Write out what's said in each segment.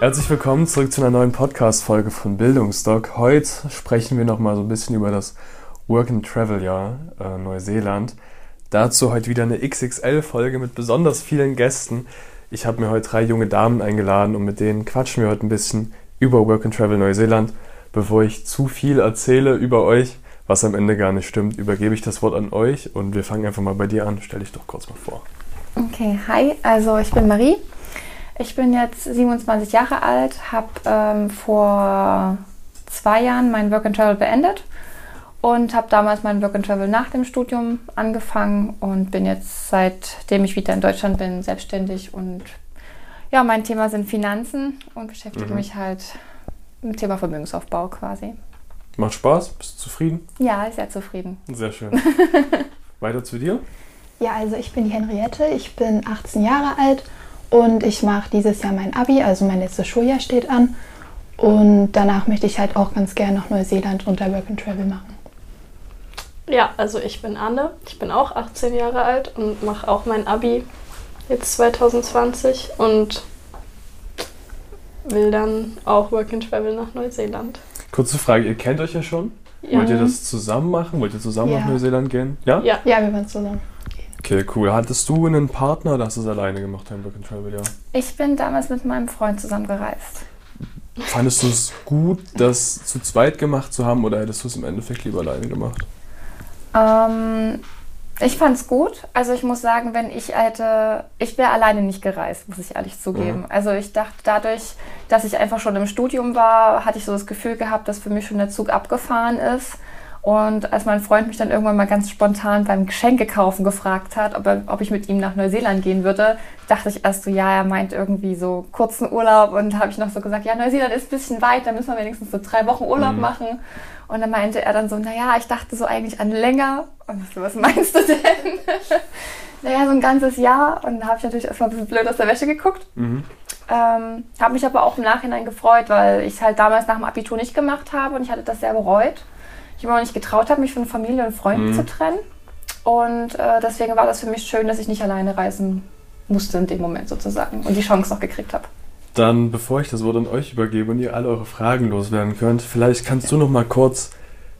Herzlich willkommen zurück zu einer neuen Podcast-Folge von Bildungsdoc. Heute sprechen wir nochmal so ein bisschen über das Work and Travel Jahr äh, Neuseeland. Dazu heute wieder eine XXL-Folge mit besonders vielen Gästen. Ich habe mir heute drei junge Damen eingeladen und mit denen quatschen wir heute ein bisschen über Work and Travel Neuseeland. Bevor ich zu viel erzähle über euch, was am Ende gar nicht stimmt, übergebe ich das Wort an euch und wir fangen einfach mal bei dir an. Stell dich doch kurz mal vor. Okay, hi, also ich bin Marie. Ich bin jetzt 27 Jahre alt, habe ähm, vor zwei Jahren mein Work and Travel beendet und habe damals mein Work and Travel nach dem Studium angefangen und bin jetzt seitdem ich wieder in Deutschland bin selbstständig und ja, mein Thema sind Finanzen und beschäftige mhm. mich halt mit dem Thema Vermögensaufbau quasi. Macht Spaß? Bist du zufrieden? Ja, sehr zufrieden. Sehr schön. Weiter zu dir? Ja, also ich bin die Henriette, ich bin 18 Jahre alt und ich mache dieses Jahr mein Abi, also mein letztes Schuljahr steht an. Und danach möchte ich halt auch ganz gerne nach Neuseeland unter Work and Travel machen. Ja, also ich bin Anne, ich bin auch 18 Jahre alt und mache auch mein Abi jetzt 2020 und will dann auch Work and Travel nach Neuseeland. Kurze Frage, ihr kennt euch ja schon? Ja. Wollt ihr das zusammen machen? Wollt ihr zusammen ja. nach Neuseeland gehen? Ja? Ja, ja wir wollen zusammen. Okay, cool. Hattest du einen Partner oder hast du es alleine gemacht, dein Work and Travel, ja? Ich bin damals mit meinem Freund zusammen gereist. Fandest du es gut, das zu zweit gemacht zu haben oder hättest du es im Endeffekt lieber alleine gemacht? Ähm, ich fand es gut. Also ich muss sagen, wenn ich hätte, ich wäre alleine nicht gereist, muss ich ehrlich zugeben. Mhm. Also ich dachte, dadurch, dass ich einfach schon im Studium war, hatte ich so das Gefühl gehabt, dass für mich schon der Zug abgefahren ist. Und als mein Freund mich dann irgendwann mal ganz spontan beim Geschenke kaufen gefragt hat, ob, er, ob ich mit ihm nach Neuseeland gehen würde, dachte ich erst so, ja, er meint irgendwie so kurzen Urlaub und habe ich noch so gesagt, ja, Neuseeland ist ein bisschen weit, da müssen wir wenigstens so drei Wochen Urlaub mhm. machen. Und dann meinte er dann so, naja, ich dachte so eigentlich an länger. Und so, was meinst du denn? naja, so ein ganzes Jahr. Und da habe ich natürlich erstmal ein bisschen blöd aus der Wäsche geguckt. Mhm. Ähm, habe mich aber auch im Nachhinein gefreut, weil ich es halt damals nach dem Abitur nicht gemacht habe und ich hatte das sehr bereut ich immer noch nicht getraut habe, mich von Familie und Freunden mhm. zu trennen. Und äh, deswegen war das für mich schön, dass ich nicht alleine reisen musste in dem Moment sozusagen und die Chance noch gekriegt habe. Dann, bevor ich das Wort an euch übergebe und ihr alle eure Fragen loswerden könnt, vielleicht kannst du noch mal kurz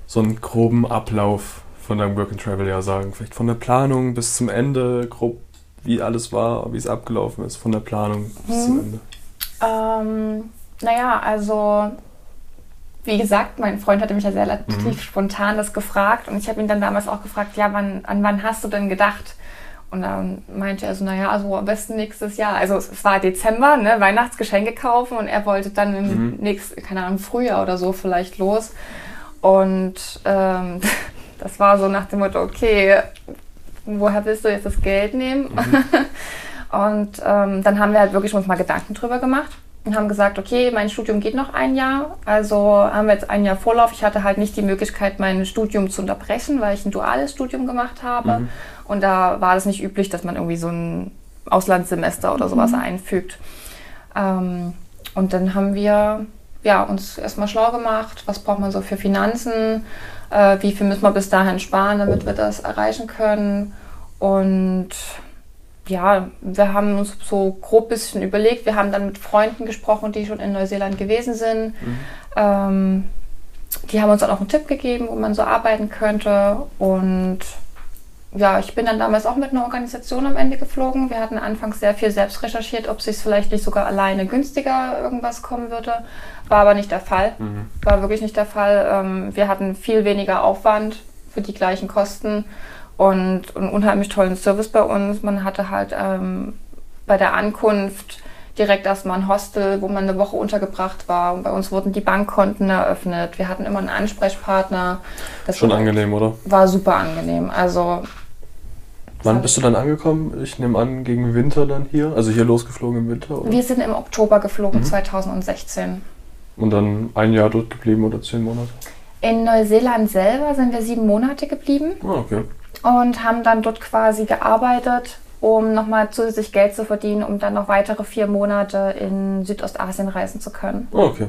so einen groben Ablauf von deinem Work and Travel Jahr sagen. Vielleicht von der Planung bis zum Ende, grob wie alles war, wie es abgelaufen ist, von der Planung bis mhm. zum Ende. Ähm, naja, also wie gesagt, mein Freund hatte mich ja sehr relativ mhm. spontan das gefragt und ich habe ihn dann damals auch gefragt, ja, wann, an wann hast du denn gedacht? Und dann meinte er so, naja, also am besten nächstes Jahr. Also es war Dezember, ne, Weihnachtsgeschenke kaufen und er wollte dann im mhm. nächsten, keine Ahnung, Frühjahr oder so vielleicht los. Und ähm, das war so nach dem Motto, okay, woher willst du jetzt das Geld nehmen? Mhm. und ähm, dann haben wir halt wirklich uns mal Gedanken drüber gemacht und haben gesagt, okay, mein Studium geht noch ein Jahr, also haben wir jetzt ein Jahr Vorlauf. Ich hatte halt nicht die Möglichkeit, mein Studium zu unterbrechen, weil ich ein duales Studium gemacht habe. Mhm. Und da war es nicht üblich, dass man irgendwie so ein Auslandssemester oder sowas mhm. einfügt. Ähm, und dann haben wir ja, uns erstmal schlau gemacht, was braucht man so für Finanzen, äh, wie viel müssen wir bis dahin sparen, damit wir das erreichen können. Und ja, wir haben uns so grob ein bisschen überlegt. Wir haben dann mit Freunden gesprochen, die schon in Neuseeland gewesen sind. Mhm. Ähm, die haben uns dann auch einen Tipp gegeben, wo man so arbeiten könnte. Und ja, ich bin dann damals auch mit einer Organisation am Ende geflogen. Wir hatten anfangs sehr viel selbst recherchiert, ob es sich vielleicht nicht sogar alleine günstiger irgendwas kommen würde. War aber nicht der Fall. Mhm. War wirklich nicht der Fall. Ähm, wir hatten viel weniger Aufwand für die gleichen Kosten und einen unheimlich tollen Service bei uns. Man hatte halt ähm, bei der Ankunft direkt erstmal ein Hostel, wo man eine Woche untergebracht war. Und bei uns wurden die Bankkonten eröffnet. Wir hatten immer einen Ansprechpartner. Das Schon war, angenehm, oder? War super angenehm. Also. Wann bist du dann angekommen? Ich nehme an, gegen Winter dann hier? Also hier losgeflogen im Winter? Oder? Wir sind im Oktober geflogen, mhm. 2016. Und dann ein Jahr dort geblieben oder zehn Monate? In Neuseeland selber sind wir sieben Monate geblieben Ah, okay. Und haben dann dort quasi gearbeitet, um nochmal zusätzlich Geld zu verdienen, um dann noch weitere vier Monate in Südostasien reisen zu können. Ah, okay.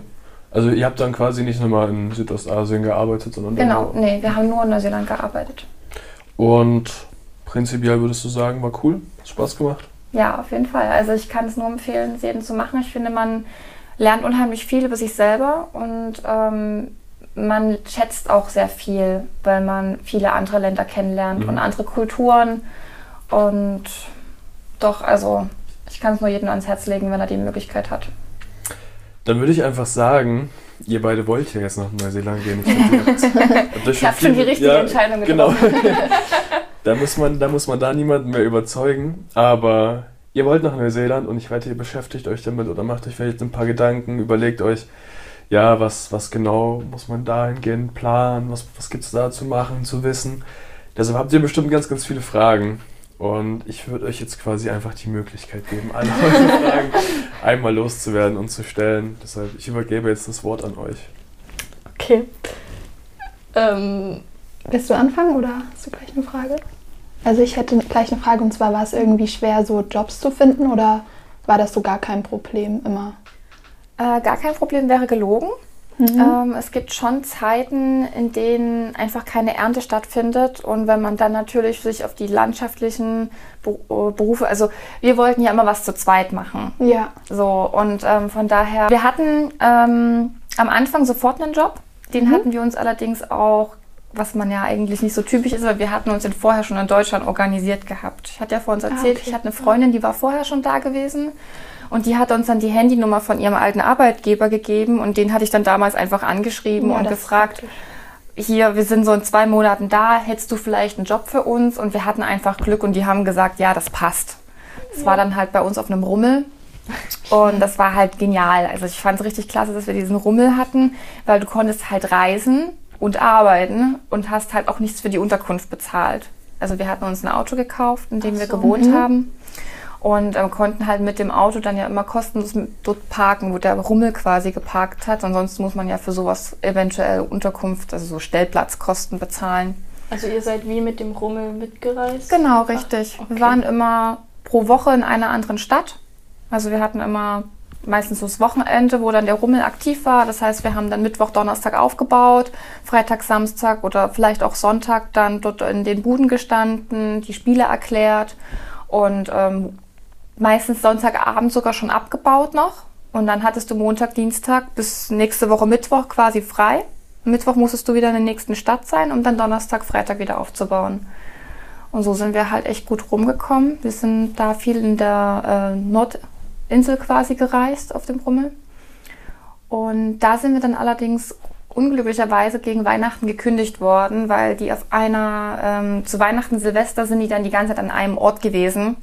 Also ihr habt dann quasi nicht nochmal in Südostasien gearbeitet, sondern Genau, nee, wir haben nur in Neuseeland gearbeitet. Und prinzipiell würdest du sagen, war cool? Hat Spaß gemacht? Ja, auf jeden Fall. Also ich kann es nur empfehlen, es jedem zu machen. Ich finde, man lernt unheimlich viel über sich selber und ähm, man schätzt auch sehr viel, weil man viele andere Länder kennenlernt Mhm. und andere Kulturen. Und doch, also ich kann es nur jedem ans Herz legen, wenn er die Möglichkeit hat. Dann würde ich einfach sagen, ihr beide wollt ja jetzt nach Neuseeland gehen. Ich, Ich habe schon die richtige ja, Entscheidung Genau. getroffen. da, muss man, da muss man da niemanden mehr überzeugen. Aber ihr wollt nach Neuseeland und ich wette, ihr beschäftigt euch damit oder macht euch vielleicht ein paar Gedanken, überlegt euch, ja, was, was genau muss man dahingehend planen, was, was gibt es da zu machen, zu wissen. Deshalb habt ihr bestimmt ganz, ganz viele Fragen. Und ich würde euch jetzt quasi einfach die Möglichkeit geben, alle eure Fragen einmal loszuwerden und zu stellen. Deshalb, ich übergebe jetzt das Wort an euch. Okay. Ähm, Willst du anfangen oder hast du gleich eine Frage? Also ich hätte gleich eine Frage und zwar war es irgendwie schwer, so Jobs zu finden oder war das so gar kein Problem immer? Äh, gar kein Problem wäre gelogen. Ähm, es gibt schon Zeiten, in denen einfach keine Ernte stattfindet. Und wenn man dann natürlich sich auf die landschaftlichen äh, Berufe, also wir wollten ja immer was zu zweit machen. Ja. So, und ähm, von daher, wir hatten ähm, am Anfang sofort einen Job. Den hatten wir uns allerdings auch, was man ja eigentlich nicht so typisch ist, aber wir hatten uns den vorher schon in Deutschland organisiert gehabt. Ich hatte ja vor uns erzählt, okay. ich hatte eine Freundin, die war vorher schon da gewesen. Und die hat uns dann die Handynummer von ihrem alten Arbeitgeber gegeben und den hatte ich dann damals einfach angeschrieben Ja, und gefragt, hier, wir sind so in zwei Monaten da, hättest du vielleicht einen Job für uns? Und wir hatten einfach Glück und die haben gesagt, ja, das passt. Das war dann halt bei uns auf einem Rummel. Und das war halt genial. Also ich fand es richtig klasse, dass wir diesen Rummel hatten, weil du konntest halt reisen und arbeiten und hast halt auch nichts für die Unterkunft bezahlt. Also wir hatten uns ein Auto gekauft, in dem wir gewohnt haben und ähm, konnten halt mit dem Auto dann ja immer kostenlos dort parken, wo der Rummel quasi geparkt hat. Ansonsten muss man ja für sowas eventuell Unterkunft, also so Stellplatzkosten bezahlen. also ihr seid wie mit dem Rummel mitgereist? Genau, richtig. okay. Wir waren immer pro Woche in einer anderen Stadt. Also wir hatten immer meistens so das Wochenende, wo dann der Rummel aktiv war. Das heißt, wir haben dann Mittwoch, Donnerstag aufgebaut, Freitag, Samstag oder vielleicht auch Sonntag dann dort in den Buden gestanden, die Spiele erklärt und ähm, meistens Sonntagabend sogar schon abgebaut noch. Und dann hattest du Montag, Dienstag bis nächste Woche Mittwoch quasi frei. Mittwoch musstest du wieder in der nächsten Stadt sein, um dann Donnerstag, Freitag wieder aufzubauen. Und so sind wir halt echt gut rumgekommen. Wir sind da viel in der äh, Nordinsel quasi gereist auf dem Rummel. Und da sind wir dann allerdings unglücklicherweise gegen Weihnachten gekündigt worden, weil die auf einer, ähm, zu Weihnachten, Silvester sind die dann die ganze Zeit an einem Ort gewesen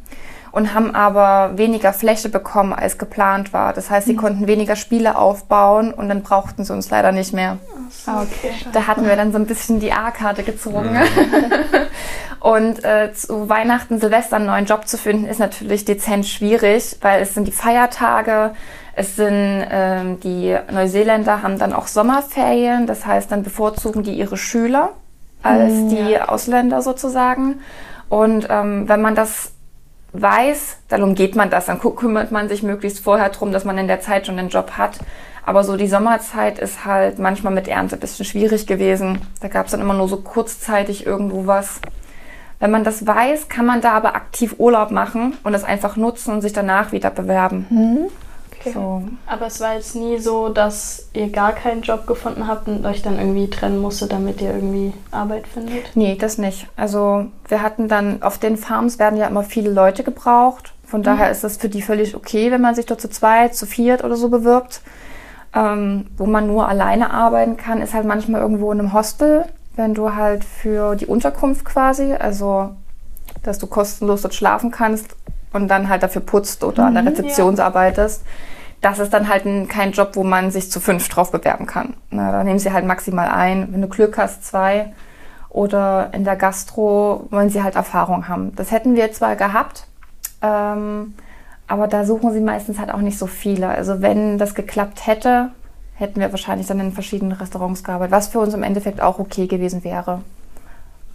und haben aber weniger Fläche bekommen, als geplant war. Das heißt, sie konnten weniger Spiele aufbauen und dann brauchten sie uns leider nicht mehr. Ah, okay. Da hatten wir dann so ein bisschen die A-Karte gezogen. Und äh, zu Weihnachten, Silvester einen neuen Job zu finden, ist natürlich dezent schwierig, weil es sind die Feiertage, es sind ähm, die Neuseeländer haben dann auch Sommerferien, das heißt, dann bevorzugen die ihre Schüler als Mm, die ja. Ausländer sozusagen. Und ähm, wenn man das weiß, dann umgeht man das. Dann kümmert man sich möglichst vorher drum, dass man in der Zeit schon einen Job hat. Aber so die Sommerzeit ist halt manchmal mit Ernte ein bisschen schwierig gewesen. Da gab es dann immer nur so kurzzeitig irgendwo was. Wenn man das weiß, kann man da aber aktiv Urlaub machen und das einfach nutzen und sich danach wieder bewerben. Okay. So. Aber es war jetzt nie so, dass ihr gar keinen Job gefunden habt und euch dann irgendwie trennen musstet, damit ihr irgendwie Arbeit findet? Nee, das nicht. Also wir hatten dann, auf den Farms werden ja immer viele Leute gebraucht. Von daher ist das für die völlig okay, wenn man sich dort zu zweit, zu viert oder so bewirbt. Ähm, wo man nur alleine arbeiten kann, ist halt manchmal irgendwo in einem Hostel, wenn du halt für die Unterkunft quasi, also dass du kostenlos dort schlafen kannst und dann halt dafür putzt oder an der Rezeption arbeitest. Das ist dann halt ein, kein Job, wo man sich zu fünf drauf bewerben kann. Na, da nehmen sie halt maximal ein. Wenn du Glück hast, zwei oder in der Gastro wollen sie halt Erfahrung haben. Das hätten wir zwar gehabt, ähm, aber da suchen sie meistens halt auch nicht so viele. Also wenn das geklappt hätte, hätten wir wahrscheinlich dann in verschiedenen Restaurants gearbeitet, was für uns im Endeffekt auch okay gewesen wäre.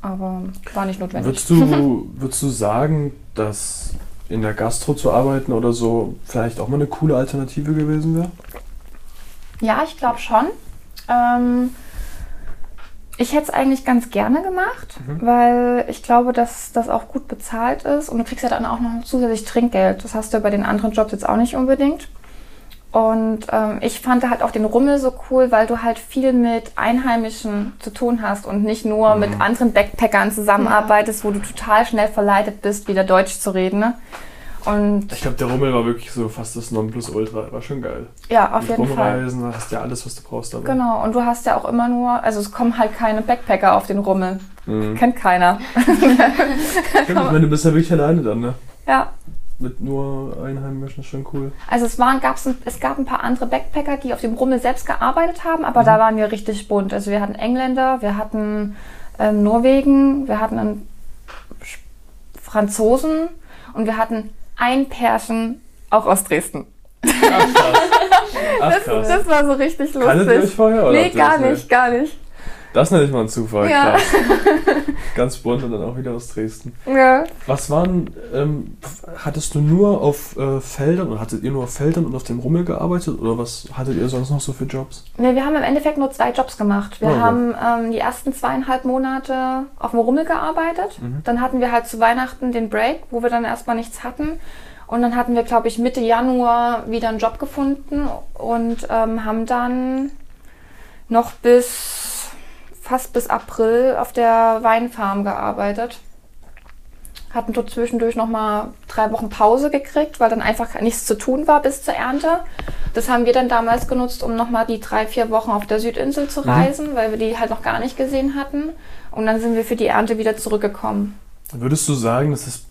Aber war nicht notwendig. Würdest du, würdest du sagen, dass in der Gastro zu arbeiten oder so vielleicht auch mal eine coole Alternative gewesen wäre? Ja, ich glaube schon. Ähm, ich hätte es eigentlich ganz gerne gemacht, Mhm. weil ich glaube, dass das auch gut bezahlt ist und du kriegst ja dann auch noch zusätzlich Trinkgeld. Das hast du bei den anderen Jobs jetzt auch nicht unbedingt. Und ähm, ich fand halt auch den Rummel so cool, weil du halt viel mit Einheimischen zu tun hast und nicht nur mit anderen Backpackern zusammenarbeitest, wo du total schnell verleitet bist, wieder Deutsch zu reden. Ne? Und Ich glaube, der Rummel war wirklich so fast das Nonplusultra. War schon geil. ja, auf Mit jeden Fall. Rumreisen, da hast du ja alles, was du brauchst dabei. Genau, und du hast ja auch immer nur, also es kommen halt keine Backpacker auf den Rummel. Mhm. Kennt keiner. Stimmt, ich meine, du bist ja wirklich alleine dann, ne? Ja, Mit nur Einheimischen schon cool. also es, waren, gab's ein, es gab ein paar andere Backpacker, die auf dem Rummel selbst gearbeitet haben, aber da waren wir richtig bunt. Also wir hatten Engländer, wir hatten ähm, Norwegen, wir hatten einen Franzosen und wir hatten ein Pärchen auch aus Dresden. Ach krass. Ach krass. Das war so richtig lustig. Kanntet ihr euch vorher? Oder nee, gar das nicht, gar nicht. Das nenne ich mal einen Zufall, Ja. krass. Ganz bunt und dann auch wieder aus Dresden. Ja. Was waren, ähm, hattest du nur auf äh, Feldern oder hattet ihr nur auf Feldern und auf dem Rummel gearbeitet oder was hattet ihr sonst noch so für Jobs? Nee, wir haben im Endeffekt nur zwei Jobs gemacht. Wir Oh, okay. haben ähm, die ersten zweieinhalb Monate auf dem Rummel gearbeitet. Mhm. Dann hatten wir halt zu Weihnachten den Break, wo wir dann erstmal nichts hatten. Und dann hatten wir, glaube ich, Mitte Januar wieder einen Job gefunden und ähm, haben dann noch bis fast bis April auf der Weinfarm gearbeitet. Hatten dort zwischendurch nochmal drei Wochen Pause gekriegt, weil dann einfach nichts zu tun war bis zur Ernte. Das haben wir dann damals genutzt, um nochmal die drei, vier Wochen auf der Südinsel zu reisen, weil wir die halt noch gar nicht gesehen hatten. Und dann sind wir für die Ernte wieder zurückgekommen. Würdest du sagen, dass es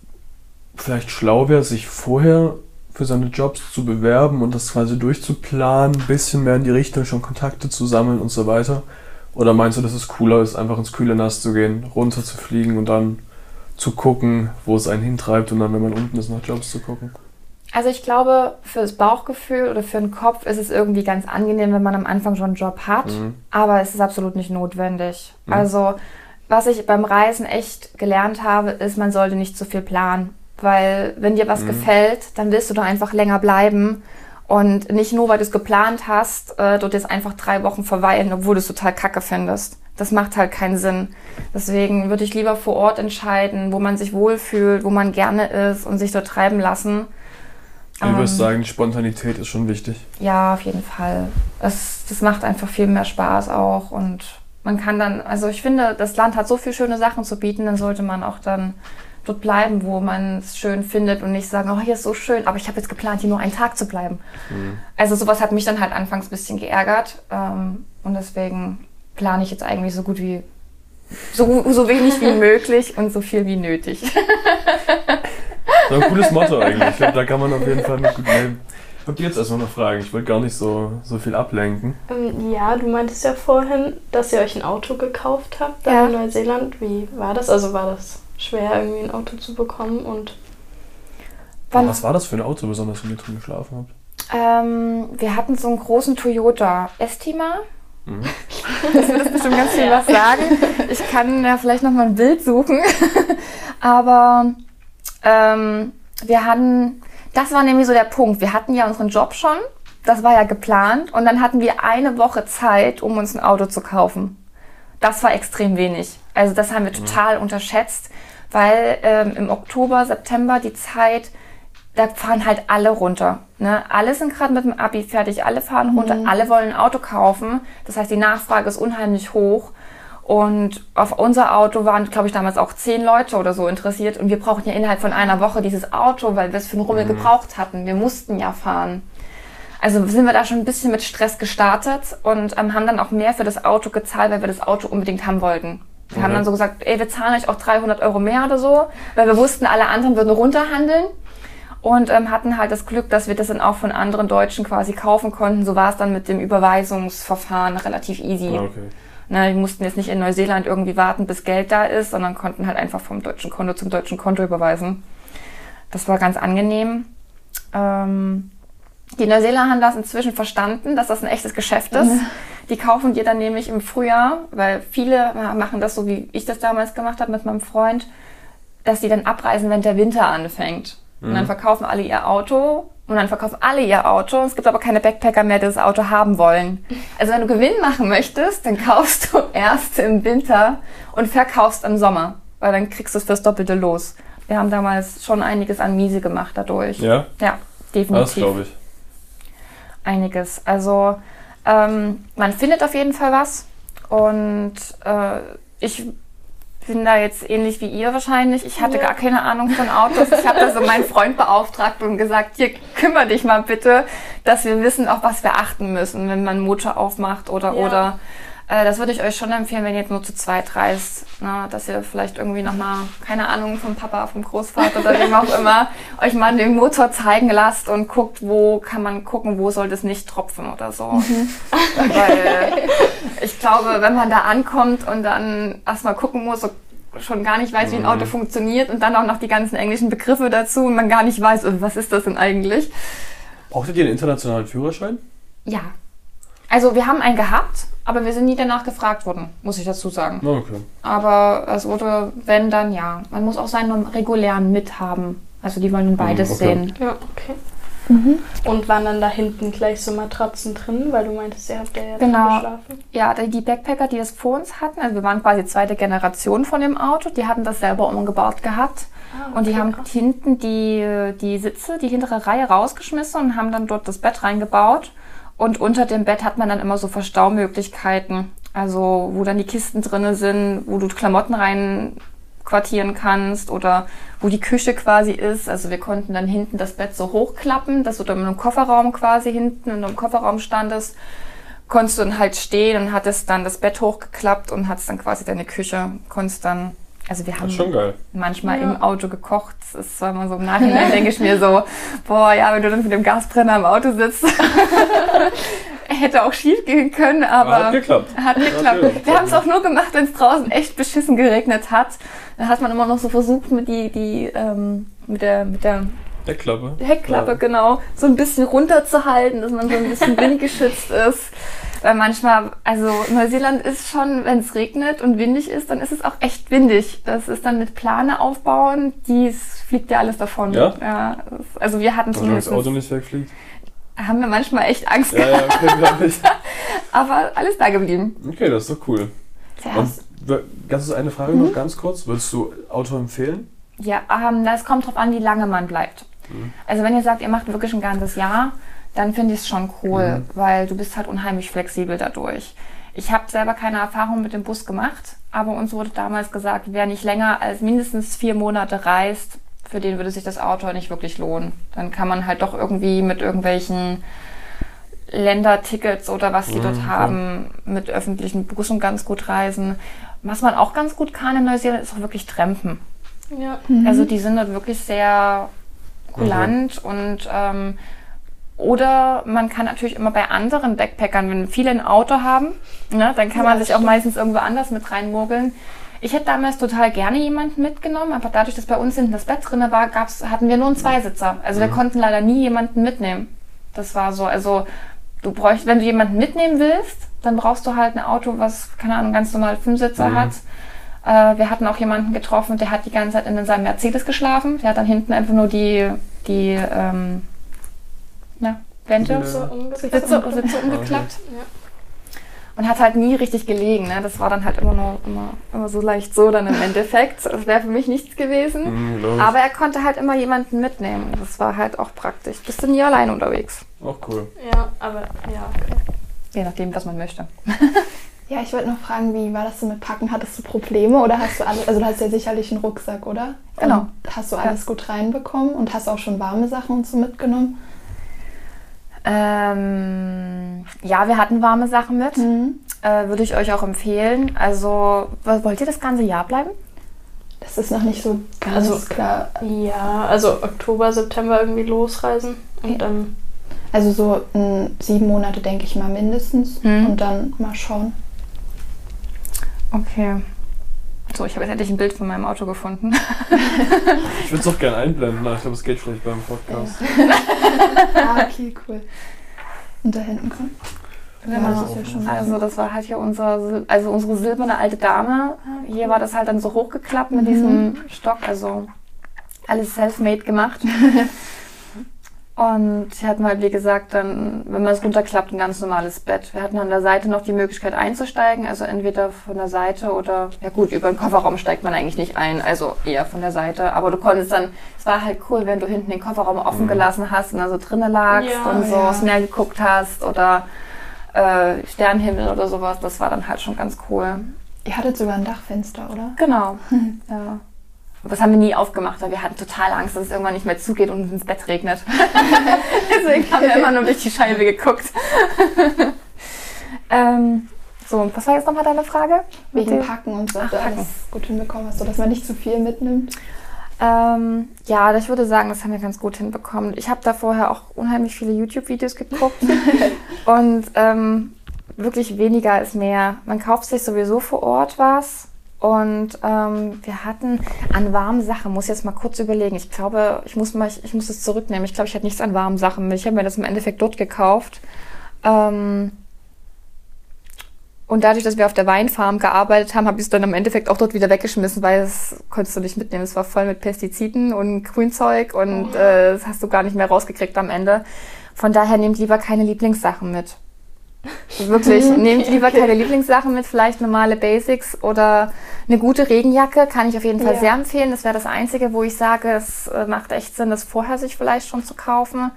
vielleicht schlau wäre, sich vorher für seine Jobs zu bewerben und das quasi durchzuplanen, ein bisschen mehr in die Richtung schon Kontakte zu sammeln und so weiter? Oder meinst du, dass es cooler ist, einfach ins kühle Nass zu gehen, runter zu fliegen und dann zu gucken, wo es einen hintreibt und dann, wenn man unten ist, nach Jobs zu gucken? Also ich glaube, fürs Bauchgefühl oder für den Kopf ist es irgendwie ganz angenehm, wenn man am Anfang schon einen Job hat. Mhm. Aber es ist absolut nicht notwendig. Mhm. Also was ich beim Reisen echt gelernt habe, ist, man sollte nicht zu viel planen. Weil wenn dir was Mhm. gefällt, dann willst du da einfach länger bleiben. Und nicht nur, weil du es geplant hast, äh, dort jetzt einfach drei Wochen verweilen, obwohl du es total kacke findest. Das macht halt keinen Sinn. Deswegen würde ich lieber vor Ort entscheiden, wo man sich wohlfühlt, wo man gerne ist und sich dort treiben lassen. Du würdest Ähm, sagen, die Spontanität ist schon wichtig. ja, auf jeden Fall. Das, das macht einfach viel mehr Spaß auch. Und man kann dann, also ich finde, das Land hat so viele schöne Sachen zu bieten, dann sollte man auch dann dort bleiben, wo man es schön findet und nicht sagen, oh, hier ist so schön, aber ich habe jetzt geplant, hier nur einen Tag zu bleiben. Also sowas hat mich dann halt anfangs ein bisschen geärgert. Ähm, und deswegen plane ich jetzt eigentlich so gut wie, so, so wenig wie möglich und so viel wie nötig. So ein cooles Motto eigentlich. Ich glaube, da kann man auf jeden Fall mit gut leben. Habt ihr jetzt erstmal noch Fragen? Ich wollte gar nicht so, so viel ablenken. Ähm, ja, du meintest ja vorhin, dass ihr euch ein Auto gekauft habt da Ja. in Neuseeland. Wie war das? Also war das schwer, irgendwie ein Auto zu bekommen? Und Wann- Was war das für ein Auto, besonders wenn ihr drin geschlafen habt? Ähm, wir hatten so einen großen Toyota Estima. Mhm. Das wird bestimmt ganz viel was sagen. Ich kann ja vielleicht noch mal ein Bild suchen. Aber ähm, wir hatten, das war nämlich so der Punkt. Wir hatten ja unseren Job schon. Das war ja geplant. Und dann hatten wir eine Woche Zeit, um uns ein Auto zu kaufen. Das war extrem wenig. Also das haben wir total unterschätzt, weil ähm, im Oktober, September die Zeit, da fahren halt alle runter. Ne? Alle sind gerade mit dem Abi fertig, alle fahren runter, alle wollen ein Auto kaufen. Das heißt, die Nachfrage ist unheimlich hoch. Und auf unser Auto waren, glaube ich, damals auch zehn Leute oder so interessiert. Und wir brauchten ja innerhalb von einer Woche dieses Auto, weil wir es für einen Rummel gebraucht hatten. Wir mussten ja fahren. Also sind wir da schon ein bisschen mit Stress gestartet und ähm, haben dann auch mehr für das Auto gezahlt, weil wir das Auto unbedingt haben wollten. Wir haben Mhm. dann so gesagt, ey, wir zahlen euch auch 300 Euro mehr oder so, weil wir wussten, alle anderen würden runterhandeln. Und ähm, hatten halt das Glück, dass wir das dann auch von anderen Deutschen quasi kaufen konnten. So war es dann mit dem Überweisungsverfahren relativ easy. Ah, okay. Ne, wir mussten jetzt nicht in Neuseeland irgendwie warten, bis Geld da ist, sondern konnten halt einfach vom deutschen Konto zum deutschen Konto überweisen. Das war ganz angenehm. Ähm, Die Neuseeländer haben das inzwischen verstanden, dass das ein echtes Geschäft ist. Die kaufen dir dann nämlich im Frühjahr, weil viele machen das so, wie ich das damals gemacht habe mit meinem Freund, dass die dann abreisen, wenn der Winter anfängt. Und dann verkaufen alle ihr Auto und dann verkaufen alle ihr Auto. Es gibt aber keine Backpacker mehr, die das Auto haben wollen. Also wenn du Gewinn machen möchtest, dann kaufst du erst im Winter und verkaufst im Sommer, weil dann kriegst du es fürs Doppelte los. Wir haben damals schon einiges an Miese gemacht dadurch. Ja, Ja, das definitiv glaube ich. einiges. Also ähm, man findet auf jeden Fall was und äh, ich bin da jetzt ähnlich wie ihr wahrscheinlich. Ich hatte Ja. gar keine Ahnung von Autos. Ich habe da so meinen Freund beauftragt und gesagt, hier kümmere dich mal bitte, dass wir wissen, auf was wir achten müssen, wenn man Motor aufmacht oder Ja. oder. Äh, das würde ich euch schon empfehlen, wenn ihr jetzt nur zu zweit reist, na, dass ihr vielleicht irgendwie nochmal, keine Ahnung, vom Papa, vom Großvater oder wem auch immer, euch mal den Motor zeigen lasst und guckt, wo kann man gucken, wo soll das nicht tropfen oder so. Weil ich glaube, wenn man da ankommt und dann erstmal gucken muss, so schon gar nicht weiß, wie ein Auto funktioniert und dann auch noch die ganzen englischen Begriffe dazu und man gar nicht weiß, äh, was ist das denn eigentlich? Brauchtet ihr einen internationalen Führerschein? Ja. Also wir haben einen gehabt, aber wir sind nie danach gefragt worden, muss ich dazu sagen. Okay. Aber es wurde, wenn dann ja. Man muss auch seinen regulären mithaben. Also die wollen beides okay. sehen. Ja, okay. Und waren dann da hinten gleich so Matratzen drin, weil du meintest, ihr habt ja drin Genau. geschlafen. Ja, die Backpacker, die das vor uns hatten, also wir waren quasi zweite Generation von dem Auto, die hatten das selber umgebaut gehabt. Ah, Und die okay, haben hinten die, die Sitze, die hintere Reihe rausgeschmissen und haben dann dort das Bett reingebaut. Und unter dem Bett hat man dann immer so Verstaumöglichkeiten. Also wo dann die Kisten drinne sind, wo du Klamotten rein quartieren kannst oder wo die Küche quasi ist. Also wir konnten dann hinten das Bett so hochklappen, dass du dann einem Kofferraum quasi hinten in einem Kofferraum standest. Konntest du dann halt stehen und hattest dann das Bett hochgeklappt und hattest dann quasi deine Küche. Konntest dann, also wir haben manchmal Ja. im Auto gekocht. Das ist zwar immer so im Nachhinein, denke ich mir so, boah, ja, wenn du dann mit dem Gasbrenner im Auto sitzt, hätte auch schief gehen können, aber hat geklappt. hat geklappt. Wir haben es auch nur gemacht, wenn es draußen echt beschissen geregnet hat. Da hat man immer noch so versucht, mit die, die, ähm, mit der, mit der. Heckklappe, Ja. genau, so ein bisschen runterzuhalten, dass man so ein bisschen windgeschützt ist. Weil manchmal, also Neuseeland ist schon, wenn es regnet und windig ist, dann ist es auch echt windig. Das ist dann mit Plane aufbauen, dies fliegt ja alles davon. Ja? ja das, also wir hatten Solange das zumindest, Auto nicht wegfliegt. haben wir manchmal echt Angst Ja, gehabt, ja, okay, aber alles da geblieben. Okay, das ist doch cool. Ja, Und ganz kurz eine Frage Mhm. noch ganz kurz. Würdest du Auto empfehlen? Ja, ähm, das kommt drauf an, wie lange man bleibt. Also wenn ihr sagt, ihr macht wirklich ein ganzes Jahr, dann finde ich es schon cool, weil du bist halt unheimlich flexibel dadurch. Ich habe selber keine Erfahrung mit dem Bus gemacht, aber uns wurde damals gesagt, wer nicht länger als mindestens vier Monate reist, für den würde sich das Auto nicht wirklich lohnen. Dann kann man halt doch irgendwie mit irgendwelchen Ländertickets oder was die Mhm, dort okay. haben, mit öffentlichen Bussen ganz gut reisen. Was man auch ganz gut kann in Neuseeland, ist auch wirklich Trampen. Ja. Also die sind dort wirklich sehr kulant und ähm, oder man kann natürlich immer bei anderen Backpackern, wenn viele ein Auto haben, ne, dann kann man sich auch stimmt. meistens irgendwo anders mit reinmogeln. Ich hätte damals total gerne jemanden mitgenommen, aber dadurch, dass bei uns hinten das Bett drin war, gab's, hatten wir nur einen Zweisitzer. Also wir konnten leider nie jemanden mitnehmen. Das war so, also du bräuchst, wenn du jemanden mitnehmen willst, dann brauchst du halt ein Auto, was, keine Ahnung, ganz normal Fünfsitzer Mhm. hat. Äh, wir hatten auch jemanden getroffen, der hat die ganze Zeit in seinem Mercedes geschlafen. Der hat dann hinten einfach nur die, die ähm, na, Wände, Ja. So ungefähr. Sitze, Sitze umgeklappt Ja. und hat halt nie richtig gelegen. Ne? Das war dann halt immer nur immer, immer so leicht so dann im Endeffekt. Das wäre für mich nichts gewesen. Mhm. Aber er konnte halt immer jemanden mitnehmen. Das war halt auch praktisch. Bist du nie allein unterwegs. Auch cool. ja, aber ja, okay. Je nachdem, was man möchte. Ja, ich wollte noch fragen, wie war das so mit Packen? Hattest du Probleme oder hast du alles, also du hast ja sicherlich einen Rucksack, oder? Genau. Und hast du alles gut reinbekommen und hast auch schon warme Sachen und so mitgenommen? Ähm, ja, wir hatten warme Sachen mit. Mhm. Äh, Würde ich euch auch empfehlen. Also, was- wollt ihr das ganze Jahr bleiben? Das ist noch nicht so ganz Also- klar. Ja, also Oktober, September irgendwie losreisen und dann. Also so mm, sieben Monate, denke ich mal, mindestens. Mhm. Und dann mal schauen. Okay. Auto. Ich habe jetzt endlich ein Bild von meinem Auto gefunden. Ich würde es auch gerne einblenden, aber ich glaube, es geht schlecht beim Podcast. ah, okay, cool. Und da hinten kommt. Genau. das ja schon Also das war halt hier unsere, also unsere silberne alte Dame. Hier war das halt dann so hochgeklappt mit diesem Stock, also alles self-made gemacht. Und hier hatten wir halt, wie gesagt, dann, wenn man es runterklappt, ein ganz normales Bett. Wir hatten an der Seite noch die Möglichkeit einzusteigen, also entweder von der Seite oder, ja gut, über den Kofferraum steigt man eigentlich nicht ein, also eher von der Seite. Aber du konntest dann, es war halt cool, wenn du hinten den Kofferraum offen gelassen hast und da so drinnen lagst Ja, und so ja. aufs Meer geguckt hast oder äh, Sternenhimmel oder sowas. Das war dann halt schon ganz cool. Ihr hattet sogar ein Dachfenster, oder? Genau. ja. Aber Das haben wir nie aufgemacht, weil wir hatten total Angst, dass es irgendwann nicht mehr zugeht und uns ins Bett regnet. Deswegen haben wir immer nur durch die Scheibe geguckt. ähm, so, was war jetzt nochmal deine Frage? Wegen Packen und so, Ach, ob du gut hinbekommen hast, sodass man nicht zu viel mitnimmt. Ähm, ja, ich würde sagen, das haben wir ganz gut hinbekommen. Ich habe da vorher auch unheimlich viele YouTube-Videos geguckt und ähm, wirklich weniger ist mehr. Man kauft sich sowieso vor Ort was und ähm, wir hatten an warmen Sachen, muss jetzt mal kurz überlegen. Ich glaube, ich muss mal, ich, ich muss es zurücknehmen. Ich glaube, ich hatte nichts an warmen Sachen mit. Ich habe mir das im Endeffekt dort gekauft. Ähm, und dadurch, dass wir auf der Weinfarm gearbeitet haben, habe ich es dann im Endeffekt auch dort wieder weggeschmissen, weil das konntest du nicht mitnehmen. Es war voll mit Pestiziden und Grünzeug und äh, das hast du gar nicht mehr rausgekriegt am Ende. Von daher nehmt lieber keine Lieblingssachen mit. Wirklich, nehmt lieber keine Lieblingssachen mit, vielleicht normale Basics oder eine gute Regenjacke kann ich auf jeden Fall Ja. sehr empfehlen. Das wäre das Einzige, wo ich sage, es äh, macht echt Sinn, das vorher sich vielleicht schon zu kaufen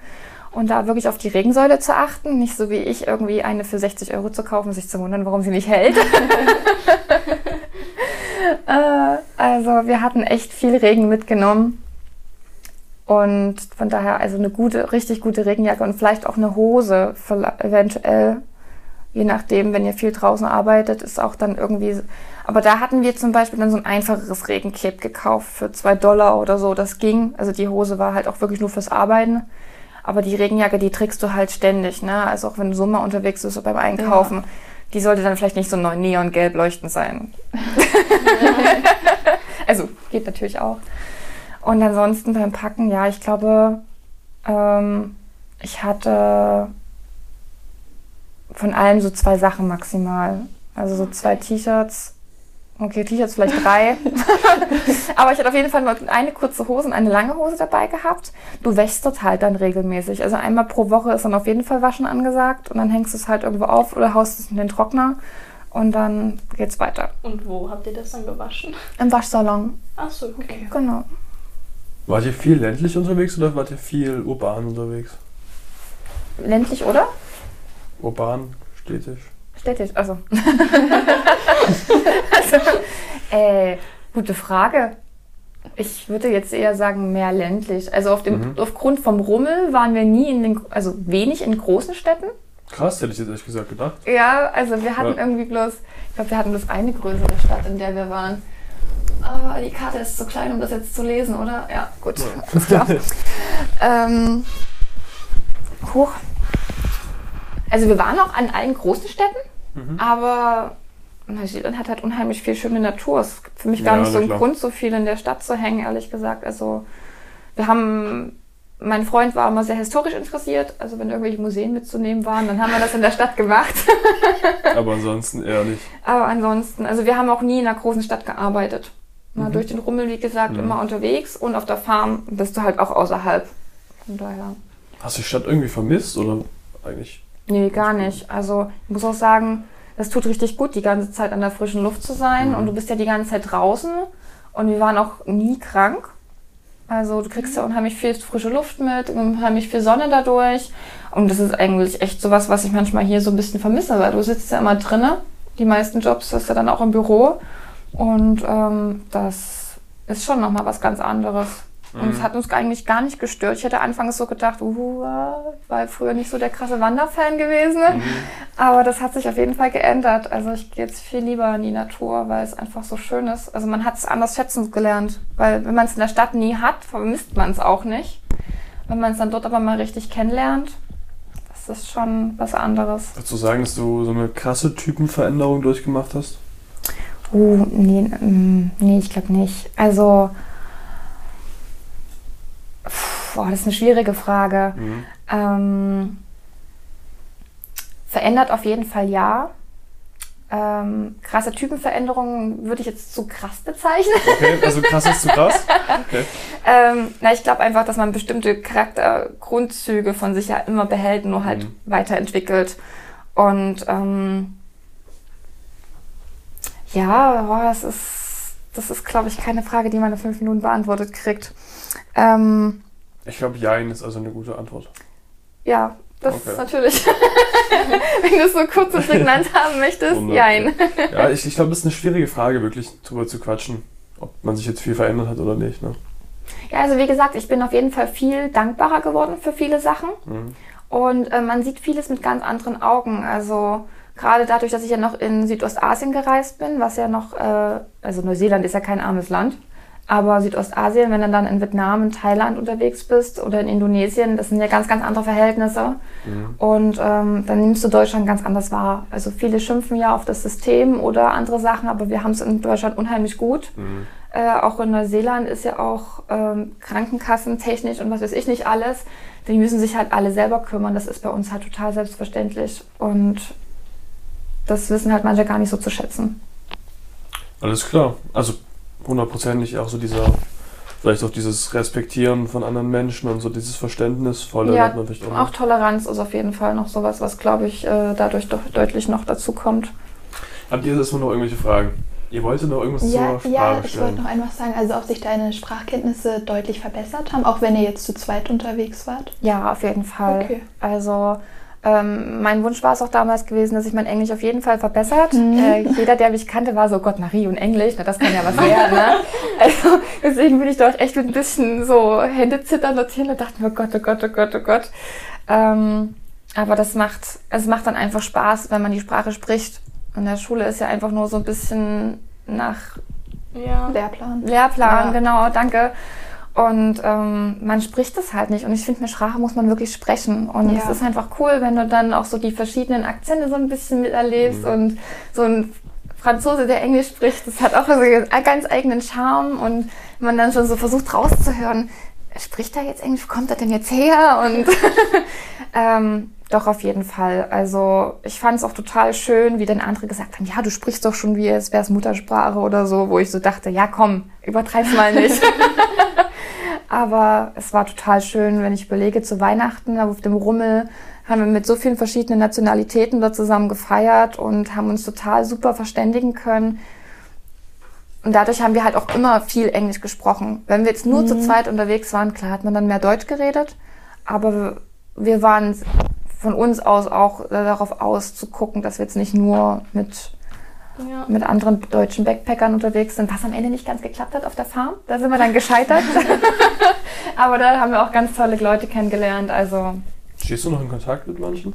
und da wirklich auf die Regensäule zu achten. Nicht so wie ich irgendwie eine für 60 Euro zu kaufen, sich zu wundern, warum sie nicht hält. äh, also wir hatten echt viel Regen mitgenommen. Und von daher also eine gute, richtig gute Regenjacke und vielleicht auch eine Hose eventuell. Je nachdem, wenn ihr viel draußen arbeitet, ist auch dann irgendwie. Aber da hatten wir zum Beispiel dann so ein einfacheres Regencape gekauft für zwei Dollar oder so. Das ging. Also die Hose war halt auch wirklich nur fürs Arbeiten. Aber die Regenjacke, die trägst du halt ständig, ne? Also auch wenn du so mal unterwegs bist beim Einkaufen. Die sollte dann vielleicht nicht so neu- neongelb leuchtend sein. also geht natürlich auch. Und ansonsten beim Packen, ja, ich glaube, ähm, ich hatte von allem so zwei Sachen maximal. Also so zwei T-Shirts. Okay, T-Shirts vielleicht drei. Aber ich hatte auf jeden Fall nur eine kurze Hose und eine lange Hose dabei gehabt. Du wäschst dort halt dann regelmäßig. Also einmal pro Woche ist dann auf jeden Fall Waschen angesagt und dann hängst du es halt irgendwo auf oder haust es in den Trockner und dann geht's weiter. Und wo habt ihr das dann gewaschen? Im Waschsalon. Ach so, okay. Genau. Wart ihr viel ländlich unterwegs oder wart ihr viel urban unterwegs? Ländlich, oder? Urban, städtisch. Städtisch, also. also, äh, gute Frage. Ich würde jetzt eher sagen, mehr ländlich. Also auf dem, Mhm. aufgrund vom Rummel waren wir nie in den, also wenig in großen Städten. Krass, hätte ich jetzt ehrlich gesagt gedacht. Ja, also wir hatten Ja. irgendwie bloß, ich glaube, wir hatten bloß eine größere Stadt, in der wir waren. Aber die Karte ist zu klein, um das jetzt zu lesen, oder? Ja, gut. Alles klar. ähm, hoch. Also wir waren auch an allen großen Städten, Mhm. aber Neuseeland hat halt unheimlich viel schöne Natur. Es gibt für mich gar Ja, nicht so einen klar. Grund, so viel in der Stadt zu hängen, ehrlich gesagt. Also wir haben, mein Freund war immer sehr historisch interessiert. Also wenn irgendwelche Museen mitzunehmen waren, dann haben wir das in der Stadt gemacht. Aber ansonsten eher nicht. Aber ansonsten, also wir haben auch nie in einer großen Stadt gearbeitet. Na, Mhm. Durch den Rummel, wie gesagt, Mhm. immer unterwegs und auf der Farm bist du halt auch außerhalb. Von daher. Hast du die Stadt irgendwie vermisst oder eigentlich? Nee, gar nicht. Also ich muss auch sagen, das tut richtig gut, die ganze Zeit an der frischen Luft zu sein. Mhm. Und du bist ja die ganze Zeit draußen. Und wir waren auch nie krank. Also du kriegst ja unheimlich viel frische Luft mit, unheimlich viel Sonne dadurch. Und das ist eigentlich echt sowas, was ich manchmal hier so ein bisschen vermisse, weil du sitzt ja immer drinne. Die meisten Jobs hast du dann auch im Büro. Und ähm, das ist schon nochmal was ganz anderes. Und es hat uns eigentlich gar nicht gestört. Ich hätte anfangs so gedacht, uh, ich war früher nicht so der krasse Wanderfan gewesen. Aber das hat sich auf jeden Fall geändert. Also ich gehe jetzt viel lieber in die Natur, weil es einfach so schön ist. Also man hat es anders schätzen gelernt. Weil wenn man es in der Stadt nie hat, vermisst man es auch nicht. Wenn man es dann dort aber mal richtig kennenlernt, das ist schon was anderes. Würdest du sagen, dass du so eine krasse Typenveränderung durchgemacht hast? Uh, nee, mm, nee ich glaube nicht. Also, boah, das ist eine schwierige Frage. Mhm. Ähm, verändert auf jeden Fall ja. Ähm, krasse Typenveränderungen würde ich jetzt zu krass bezeichnen. Okay, also krass ist zu krass. Okay. Ähm, na, ich glaube einfach, dass man bestimmte Charaktergrundzüge von sich ja immer behält, nur halt Mhm. weiterentwickelt. Und ähm, ja, boah, das ist, das ist, glaube ich, keine Frage, die man in fünf Minuten beantwortet kriegt. Ähm, Ich glaube, Jein ist also eine gute Antwort. ja, das Okay. ist natürlich, wenn du es so kurz und prägnant haben möchtest, jein. Ja, ich, ich glaube, es ist eine schwierige Frage, wirklich drüber zu quatschen, ob man sich jetzt viel verändert hat oder nicht. Ne? Ja, also wie gesagt, ich bin auf jeden Fall viel dankbarer geworden für viele Sachen. Mhm. Und äh, man sieht vieles mit ganz anderen Augen. Also gerade dadurch, dass ich ja noch in Südostasien gereist bin, was ja noch, äh, also Neuseeland ist ja kein armes Land, aber Südostasien, wenn du dann in Vietnam, in Thailand unterwegs bist oder in Indonesien, das sind ja ganz, ganz andere Verhältnisse. Und ähm, dann nimmst du Deutschland ganz anders wahr. Also viele schimpfen ja auf das System oder andere Sachen, aber wir haben es in Deutschland unheimlich gut. Äh, auch in Neuseeland ist ja auch ähm, Krankenkassen technisch und was weiß ich nicht alles. Die müssen sich halt alle selber kümmern. Das ist bei uns halt total selbstverständlich. Und das wissen halt manche gar nicht so zu schätzen. Alles klar. Also hundertprozentig auch so dieser, vielleicht auch dieses Respektieren von anderen Menschen und so dieses Verständnisvolle Ja, hat man vielleicht auch. Auch Toleranz ist auf jeden Fall noch sowas, was, glaube ich, äh, dadurch doch deutlich noch dazu kommt. Habt ihr erstmal noch irgendwelche Fragen? Ihr wolltet noch irgendwas Ja, zur ja, Sprache ich stellen? wollte noch einmal sagen, also ob sich deine Sprachkenntnisse deutlich verbessert haben, auch wenn ihr jetzt zu zweit unterwegs wart. Ja, auf jeden Fall. Okay. Also ähm, mein Wunsch war es auch damals gewesen, dass sich mein Englisch auf jeden Fall verbessert. Mhm. Äh, jeder, der mich kannte, war so, Gott, Marie und Englisch, na, das kann ja was werden. Ne? Also deswegen bin ich dort echt mit ein bisschen so Händezittern dorthin und dachte mir, oh Gott, oh Gott, oh Gott, oh Gott. Ähm, aber das macht, es macht dann einfach Spaß, wenn man die Sprache spricht. In der Schule ist ja einfach nur so ein bisschen nach Ja. Lehrplan. Lehrplan, Ja. genau, danke. Und ähm, man spricht es halt nicht. Und ich finde, mit Sprache muss man wirklich sprechen. Und Ja. es ist einfach cool, wenn du dann auch so die verschiedenen Akzente so ein bisschen miterlebst. Und so ein Franzose, der Englisch spricht, das hat auch so einen ganz eigenen Charme. Und man dann schon so versucht rauszuhören, spricht er jetzt Englisch? Wo kommt er denn jetzt her? Und ähm, doch, auf jeden Fall. Also ich fand es auch total schön, wie dann andere gesagt haben, ja, du sprichst doch schon wie es wäre es Muttersprache oder so, wo ich so dachte, ja komm, übertreib's mal nicht. Aber es war total schön, wenn ich überlege, zu Weihnachten auf dem Rummel haben wir mit so vielen verschiedenen Nationalitäten dort zusammen gefeiert und haben uns total super verständigen können. Und dadurch haben wir halt auch immer viel Englisch gesprochen. Wenn wir jetzt nur zu zweit unterwegs waren, klar hat man dann mehr Deutsch geredet, aber wir waren von uns aus auch darauf aus zu gucken, dass wir jetzt nicht nur mit, Ja. mit anderen deutschen Backpackern unterwegs sind, was am Ende nicht ganz geklappt hat auf der Farm. Da sind wir dann gescheitert. aber da haben wir auch ganz tolle Leute kennengelernt. Also Stehst du noch in Kontakt mit manchen?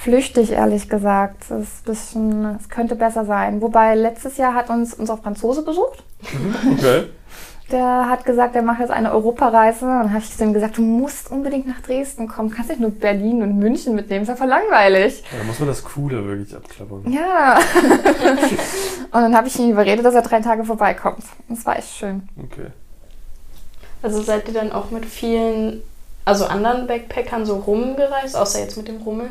flüchtig, ehrlich gesagt. Das ist ein bisschen, es könnte besser sein. Wobei letztes Jahr hat uns unser Franzose besucht. Okay. Der hat gesagt, er macht jetzt eine Europareise. Und dann habe ich zu ihm gesagt, du musst unbedingt nach Dresden kommen. Du kannst nicht nur Berlin und München mitnehmen. Ist ja voll langweilig. Ja, da muss man das Coole wirklich abklappern. Ja. und dann habe ich ihn überredet, dass er drei Tage vorbeikommt. Das war echt schön. Okay. Also seid ihr dann auch mit vielen, also anderen Backpackern so rumgereist, außer jetzt mit dem Rummel?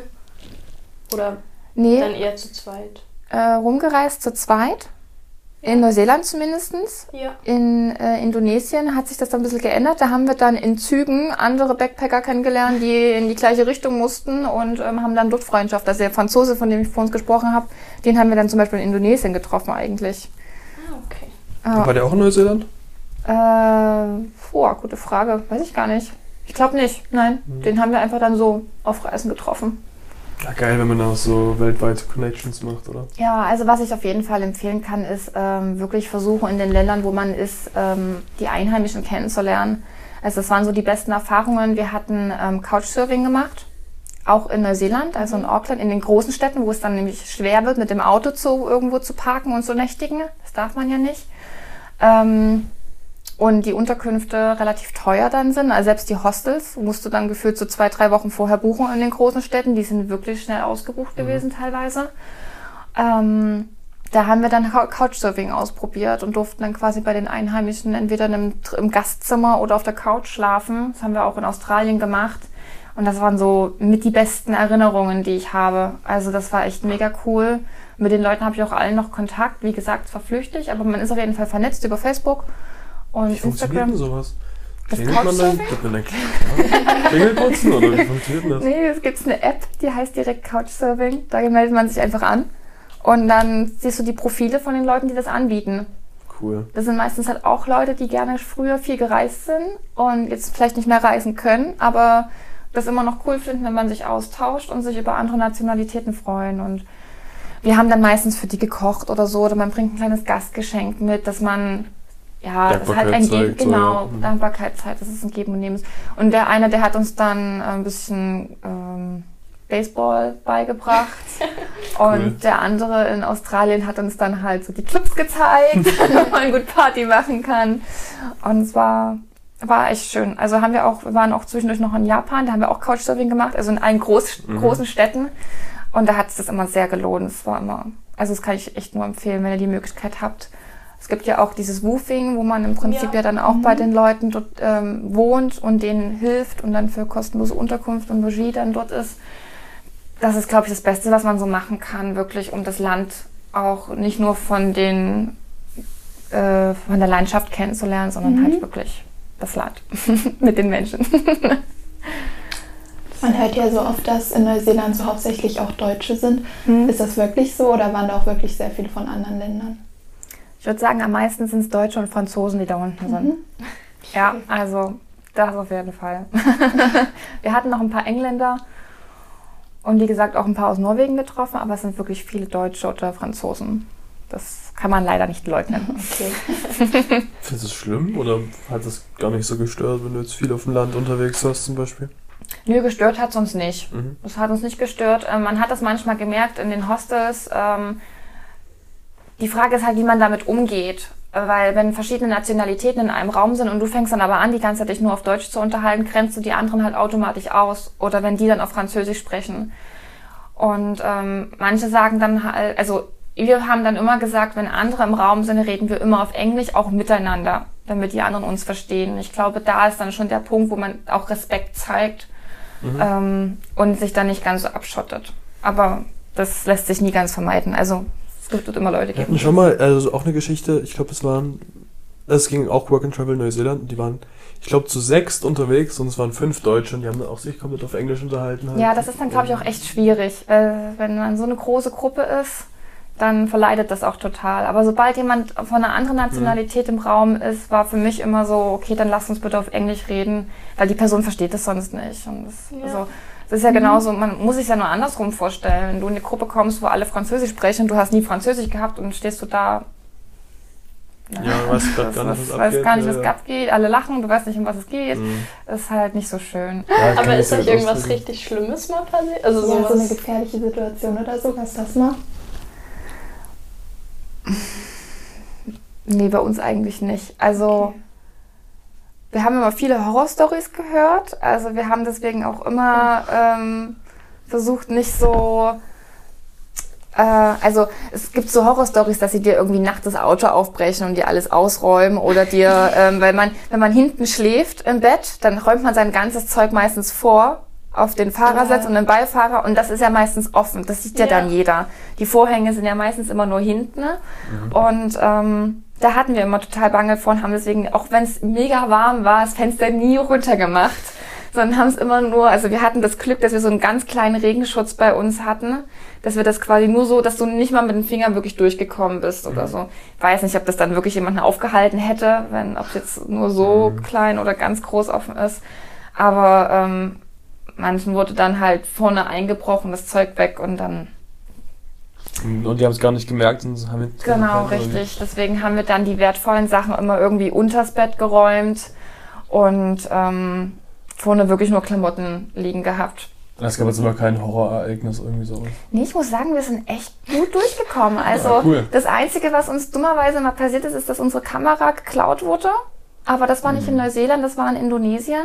Oder Nee, dann eher zu zweit? äh, rumgereist zu zweit. In Neuseeland zumindestens. Ja. In äh, Indonesien hat sich das dann ein bisschen geändert. Da haben wir dann in Zügen andere Backpacker kennengelernt, die in die gleiche Richtung mussten und ähm, haben dann dort Freundschaft. Also der Franzose, von dem ich vor uns gesprochen habe, den haben wir dann zum Beispiel in Indonesien getroffen eigentlich. Ah, okay. Ja. War der auch in Neuseeland? Äh, boah, gute Frage. Weiß ich gar nicht. Ich glaube nicht. Nein, den haben wir einfach dann so auf Reisen getroffen. Ja, geil, wenn man auch so weltweite Connections macht, oder? Ja, also was ich auf jeden Fall empfehlen kann, ist ähm, wirklich versuchen, in den Ländern, wo man ist, ähm, die Einheimischen kennenzulernen. Also das waren so die besten Erfahrungen. Wir hatten ähm, Couchsurfing gemacht, auch in Neuseeland, also in Auckland, in den großen Städten, wo es dann nämlich schwer wird, mit dem Auto zu irgendwo zu parken und zu nächtigen. Das darf man ja nicht. Ähm, und die Unterkünfte relativ teuer dann sind. Also selbst die Hostels musst du dann gefühlt so zwei, drei Wochen vorher buchen in den großen Städten. Die sind wirklich schnell ausgebucht gewesen teilweise. Ähm, da haben wir dann Couchsurfing ausprobiert und durften dann quasi bei den Einheimischen entweder in einem, im Gastzimmer oder auf der Couch schlafen. Das haben wir auch in Australien gemacht. Und das waren so mit die besten Erinnerungen, die ich habe. Also das war echt mega cool. Mit den Leuten habe ich auch allen noch Kontakt. Wie gesagt, es war flüchtig, aber man ist auf jeden Fall vernetzt über Facebook und Wie funktioniert Instagram. denn sowas? Das Klingelt man dann? Man dann Klingelputzen oder wie funktioniert das? Nee, es gibt eine App, die heißt direkt Couchsurfing. Da meldet man sich einfach an. Und dann siehst du die Profile von den Leuten, die das anbieten. Cool. Das sind meistens halt auch Leute, die gerne früher viel gereist sind und jetzt vielleicht nicht mehr reisen können, aber das immer noch cool finden, wenn man sich austauscht und sich über andere Nationalitäten freuen. Und wir haben dann meistens für die gekocht oder so, oder man bringt ein kleines Gastgeschenk mit, dass man ja, das ist halt ein Dankbarkeit Ge zeigt, so, genau, ja. Mhm. Dankbarkeitszeit, das ist ein Geben und Nehmen. Und der eine, der hat uns dann äh, ein bisschen ähm, Baseball beigebracht. Cool. Und der andere in Australien hat uns dann halt so die Clubs gezeigt, wo man gut Party machen kann. Und es war, war echt schön. Also haben wir auch, wir waren auch zwischendurch noch in Japan, da haben wir auch Couchsurfing gemacht, also in allen groß, Mhm. großen Städten. Und da hat es das immer sehr gelohnt. Es war immer, also das kann ich echt nur empfehlen, wenn ihr die Möglichkeit habt. Es gibt ja auch dieses Woofing, wo man im Prinzip ja, Ja. dann auch bei den Leuten dort ähm, wohnt und denen hilft und dann für kostenlose Unterkunft und Logis dann dort ist. Das ist, glaube ich, das Beste, was man so machen kann, wirklich, um das Land auch nicht nur von den äh, von der Landschaft kennenzulernen, sondern halt wirklich das Land mit den Menschen. Man hört ja so oft, dass in Neuseeland so hauptsächlich auch Deutsche sind. Mhm. Ist das wirklich so oder waren da auch wirklich sehr viele von anderen Ländern? Ich würde sagen, am meisten sind es Deutsche und Franzosen, die da unten sind. Ja, also das auf jeden Fall. Wir hatten noch ein paar Engländer und wie gesagt auch ein paar aus Norwegen getroffen, aber es sind wirklich viele Deutsche oder Franzosen. Das kann man leider nicht leugnen. Okay. Findest du es schlimm oder hat es gar nicht so gestört, wenn du jetzt viel auf dem Land unterwegs warst zum Beispiel? Nö, gestört hat es uns nicht. Mhm. Das hat uns nicht gestört. Ähm, man hat das manchmal gemerkt in den Hostels. Ähm, die Frage ist halt, wie man damit umgeht. Weil wenn verschiedene Nationalitäten in einem Raum sind und du fängst dann aber an, die ganze Zeit dich nur auf Deutsch zu unterhalten, grenzt du die anderen halt automatisch aus. Oder wenn die dann auf Französisch sprechen. Und ähm, manche sagen dann halt, also wir haben dann immer gesagt, wenn andere im Raum sind, reden wir immer auf Englisch, auch miteinander, damit die anderen uns verstehen. Ich glaube, da ist dann schon der Punkt, wo man auch Respekt zeigt ähm, und sich dann nicht ganz so abschottet. Aber das lässt sich nie ganz vermeiden. Also es wird immer Leute geben. schon mal, also auch eine Geschichte, ich glaube, es waren, es ging auch Work and Travel Neuseeland, die waren, ich glaube, zu sechst unterwegs und es waren fünf Deutsche und die haben dann auch sich komplett auf Englisch unterhalten. Halt. Ja, das ist dann, glaube ich, auch echt schwierig. Weil wenn man so eine große Gruppe ist, dann verleidet das auch total. Aber sobald jemand von einer anderen Nationalität im Raum ist, war für mich immer so, okay, dann lass uns bitte auf Englisch reden, weil die Person versteht das sonst nicht. Und das, Ja. also, das ist ja genauso, man muss sich ja nur andersrum vorstellen. Wenn du in eine Gruppe kommst, wo alle Französisch sprechen, du hast nie Französisch gehabt und stehst du da. Ja, weißt grad das, gar nicht, was, was weißt abgeht, gar nicht, was ja. abgeht. Alle lachen, du weißt nicht, um was es geht. Mhm. Das ist halt nicht so schön. Ja, Aber ist euch irgendwas ausdrücken. richtig Schlimmes mal passiert? Also Ja, so eine gefährliche Situation oder so, was das mal? Nee, bei uns eigentlich nicht. Also, wir haben immer viele Horrorstories gehört. Also, wir haben deswegen auch immer ähm, versucht, nicht so. Äh, also, es gibt so Horrorstories, dass sie dir irgendwie nachts das Auto aufbrechen und dir alles ausräumen oder dir, ähm, weil man, wenn man hinten schläft im Bett, dann räumt man sein ganzes Zeug meistens vor auf den Fahrersitz Ja. und den Beifahrer und das ist ja meistens offen. Das sieht ja, Ja. dann jeder. Die Vorhänge sind ja meistens immer nur hinten. ne? Und ähm, da hatten wir immer total Bange vor und haben deswegen, auch wenn es mega warm war, das Fenster nie runtergemacht, sondern haben es immer nur, also wir hatten das Glück, dass wir so einen ganz kleinen Regenschutz bei uns hatten, dass wir das quasi nur so, dass du nicht mal mit den Fingern wirklich durchgekommen bist oder so. Ich weiß nicht, ob das dann wirklich jemanden aufgehalten hätte, wenn, ob es jetzt nur so klein oder ganz groß offen ist. Aber ähm, manchen wurde dann halt vorne eingebrochen, das Zeug weg und dann Und die haben es gar nicht gemerkt und haben jetzt Genau, richtig. Deswegen haben wir dann die wertvollen Sachen immer irgendwie unters Bett geräumt und ähm, vorne wirklich nur Klamotten liegen gehabt. Es gab jetzt aber kein Horrorereignis irgendwie so. Nee, ich muss sagen, wir sind echt gut durchgekommen. Also Ja, cool. das Einzige, was uns dummerweise mal passiert ist, ist, dass unsere Kamera geklaut wurde. Aber das war nicht in Neuseeland, das war in Indonesien.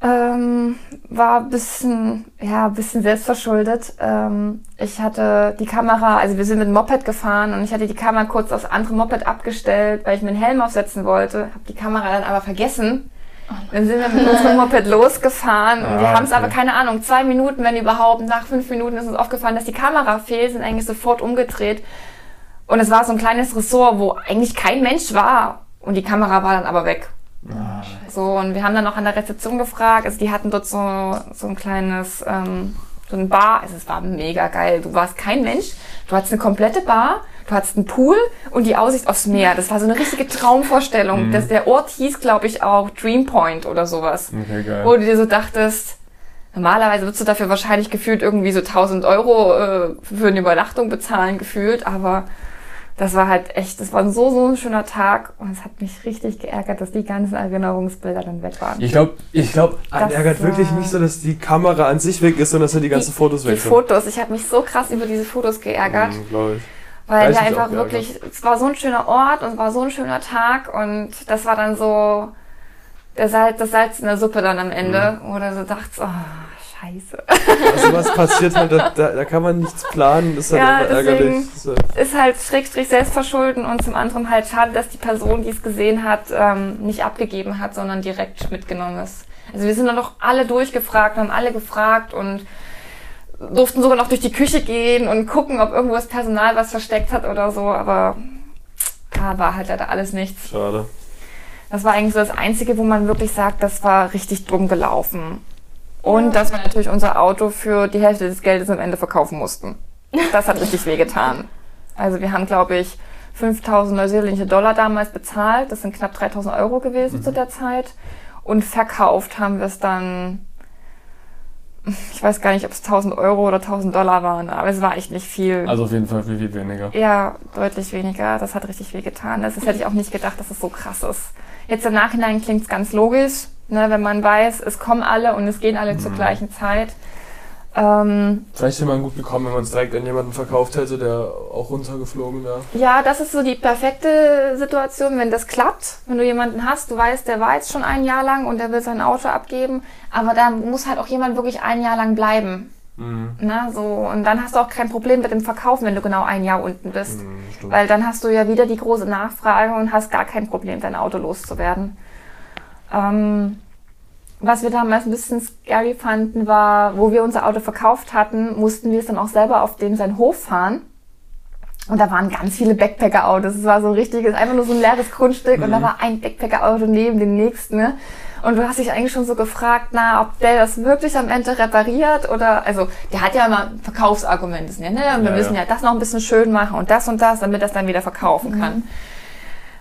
Ähm, war ein bisschen, ja, ein bisschen selbstverschuldet. Ähm, ich hatte die Kamera, also wir sind mit dem Moped gefahren und ich hatte die Kamera kurz aufs andere Moped abgestellt, weil ich mir einen Helm aufsetzen wollte, habe die Kamera dann aber vergessen. Dann sind wir mit unserem Moped losgefahren und wir Ah, haben es okay. aber, keine Ahnung, zwei Minuten, wenn überhaupt, nach fünf Minuten ist uns aufgefallen, dass die Kamera fehlt, sind eigentlich sofort umgedreht. Und es war so ein kleines Ressort, wo eigentlich kein Mensch war. Und die Kamera war dann aber weg. So, und wir haben dann auch an der Rezeption gefragt. Also die hatten dort so, so ein kleines, ähm, so ein Bar. Also es war mega geil. Du warst kein Mensch. Du hattest eine komplette Bar. Du hattest einen Pool und die Aussicht aufs Meer. Das war so eine richtige Traumvorstellung. Das, der Ort hieß, glaube ich, auch Dream Point oder sowas. Okay, geil. Wo du dir so dachtest, normalerweise würdest du dafür wahrscheinlich gefühlt irgendwie so 1000 Euro äh, für eine Übernachtung bezahlen, gefühlt. Aber das war halt echt, das war so, so ein schöner Tag. Und es hat mich richtig geärgert, dass die ganzen Erinnerungsbilder dann weg waren. Ich glaube, ich glaub, einen ärgert wirklich nicht so, dass die Kamera an sich weg ist, sondern dass ja die ganzen Fotos die weg sind. Fotos, ich habe mich so krass über diese Fotos geärgert. Mhm. Weil da einfach wirklich, es war so ein schöner Ort und es war so ein schöner Tag und das war dann so der Salz, das Salz in der Suppe dann am Ende, Mhm. wo du so dachtest, oh, scheiße. Also was passiert halt, da, da, da kann man nichts planen, das ist halt Ja, deswegen- ärgerlich. Ist halt- Ist halt schrägstrich Selbstverschulden und zum anderen halt schade, dass die Person, die es gesehen hat, ähm, nicht abgegeben hat, sondern direkt mitgenommen ist. Also wir sind dann doch alle durchgefragt, haben alle gefragt und durften sogar noch durch die Küche gehen und gucken, ob irgendwo das Personal was versteckt hat oder so, aber da war halt leider alles nichts. Schade. Das war eigentlich so das Einzige, wo man wirklich sagt, das war richtig dumm gelaufen. Und dass wir natürlich unser Auto für die Hälfte des Geldes am Ende verkaufen mussten. Das hat richtig wehgetan. Also wir haben, glaube ich, 5000 neuseeländische Dollar damals bezahlt. Das sind knapp 3000 Euro gewesen zu der Zeit. Und verkauft haben wir es dann, ich weiß gar nicht, ob es 1000 Euro oder 1000 Dollar waren, aber es war echt nicht viel. Also auf jeden Fall viel, viel weniger. Ja, deutlich weniger. Das hat richtig wehgetan. Das, das hätte ich auch nicht gedacht, dass es so krass ist. Jetzt im Nachhinein klingt es ganz logisch, ne, wenn man weiß, es kommen alle und es gehen alle zur gleichen Zeit. Ähm, Vielleicht hätte man gut bekommen, wenn man es direkt an jemanden verkauft hätte, der auch runtergeflogen wäre. ja, das ist so die perfekte Situation, wenn das klappt. Wenn du jemanden hast, du weißt, der war jetzt schon ein Jahr lang und der will sein Auto abgeben, aber da muss halt auch jemand wirklich ein Jahr lang bleiben. Mhm. Na, so. Und dann hast du auch kein Problem mit dem Verkaufen, wenn du genau ein Jahr unten bist. Mhm. Weil dann hast du ja wieder die große Nachfrage und hast gar kein Problem, dein Auto loszuwerden. Ähm, was wir damals ein bisschen scary fanden, war, wo wir unser Auto verkauft hatten, mussten wir es dann auch selber auf dem seinen Hof fahren. Und da waren ganz viele Backpacker-Autos. Es war so ein richtiges, einfach nur so ein leeres Grundstück und da war ein Backpacker-Auto neben dem nächsten. Ne? Und du hast dich eigentlich schon so gefragt, na, ob der das wirklich am Ende repariert oder, also, der hat ja immer ein Verkaufsargument, ist ja, ne? Und wir Ja, müssen ja. ja das noch ein bisschen schön machen und das und das, damit das dann wieder verkaufen kann.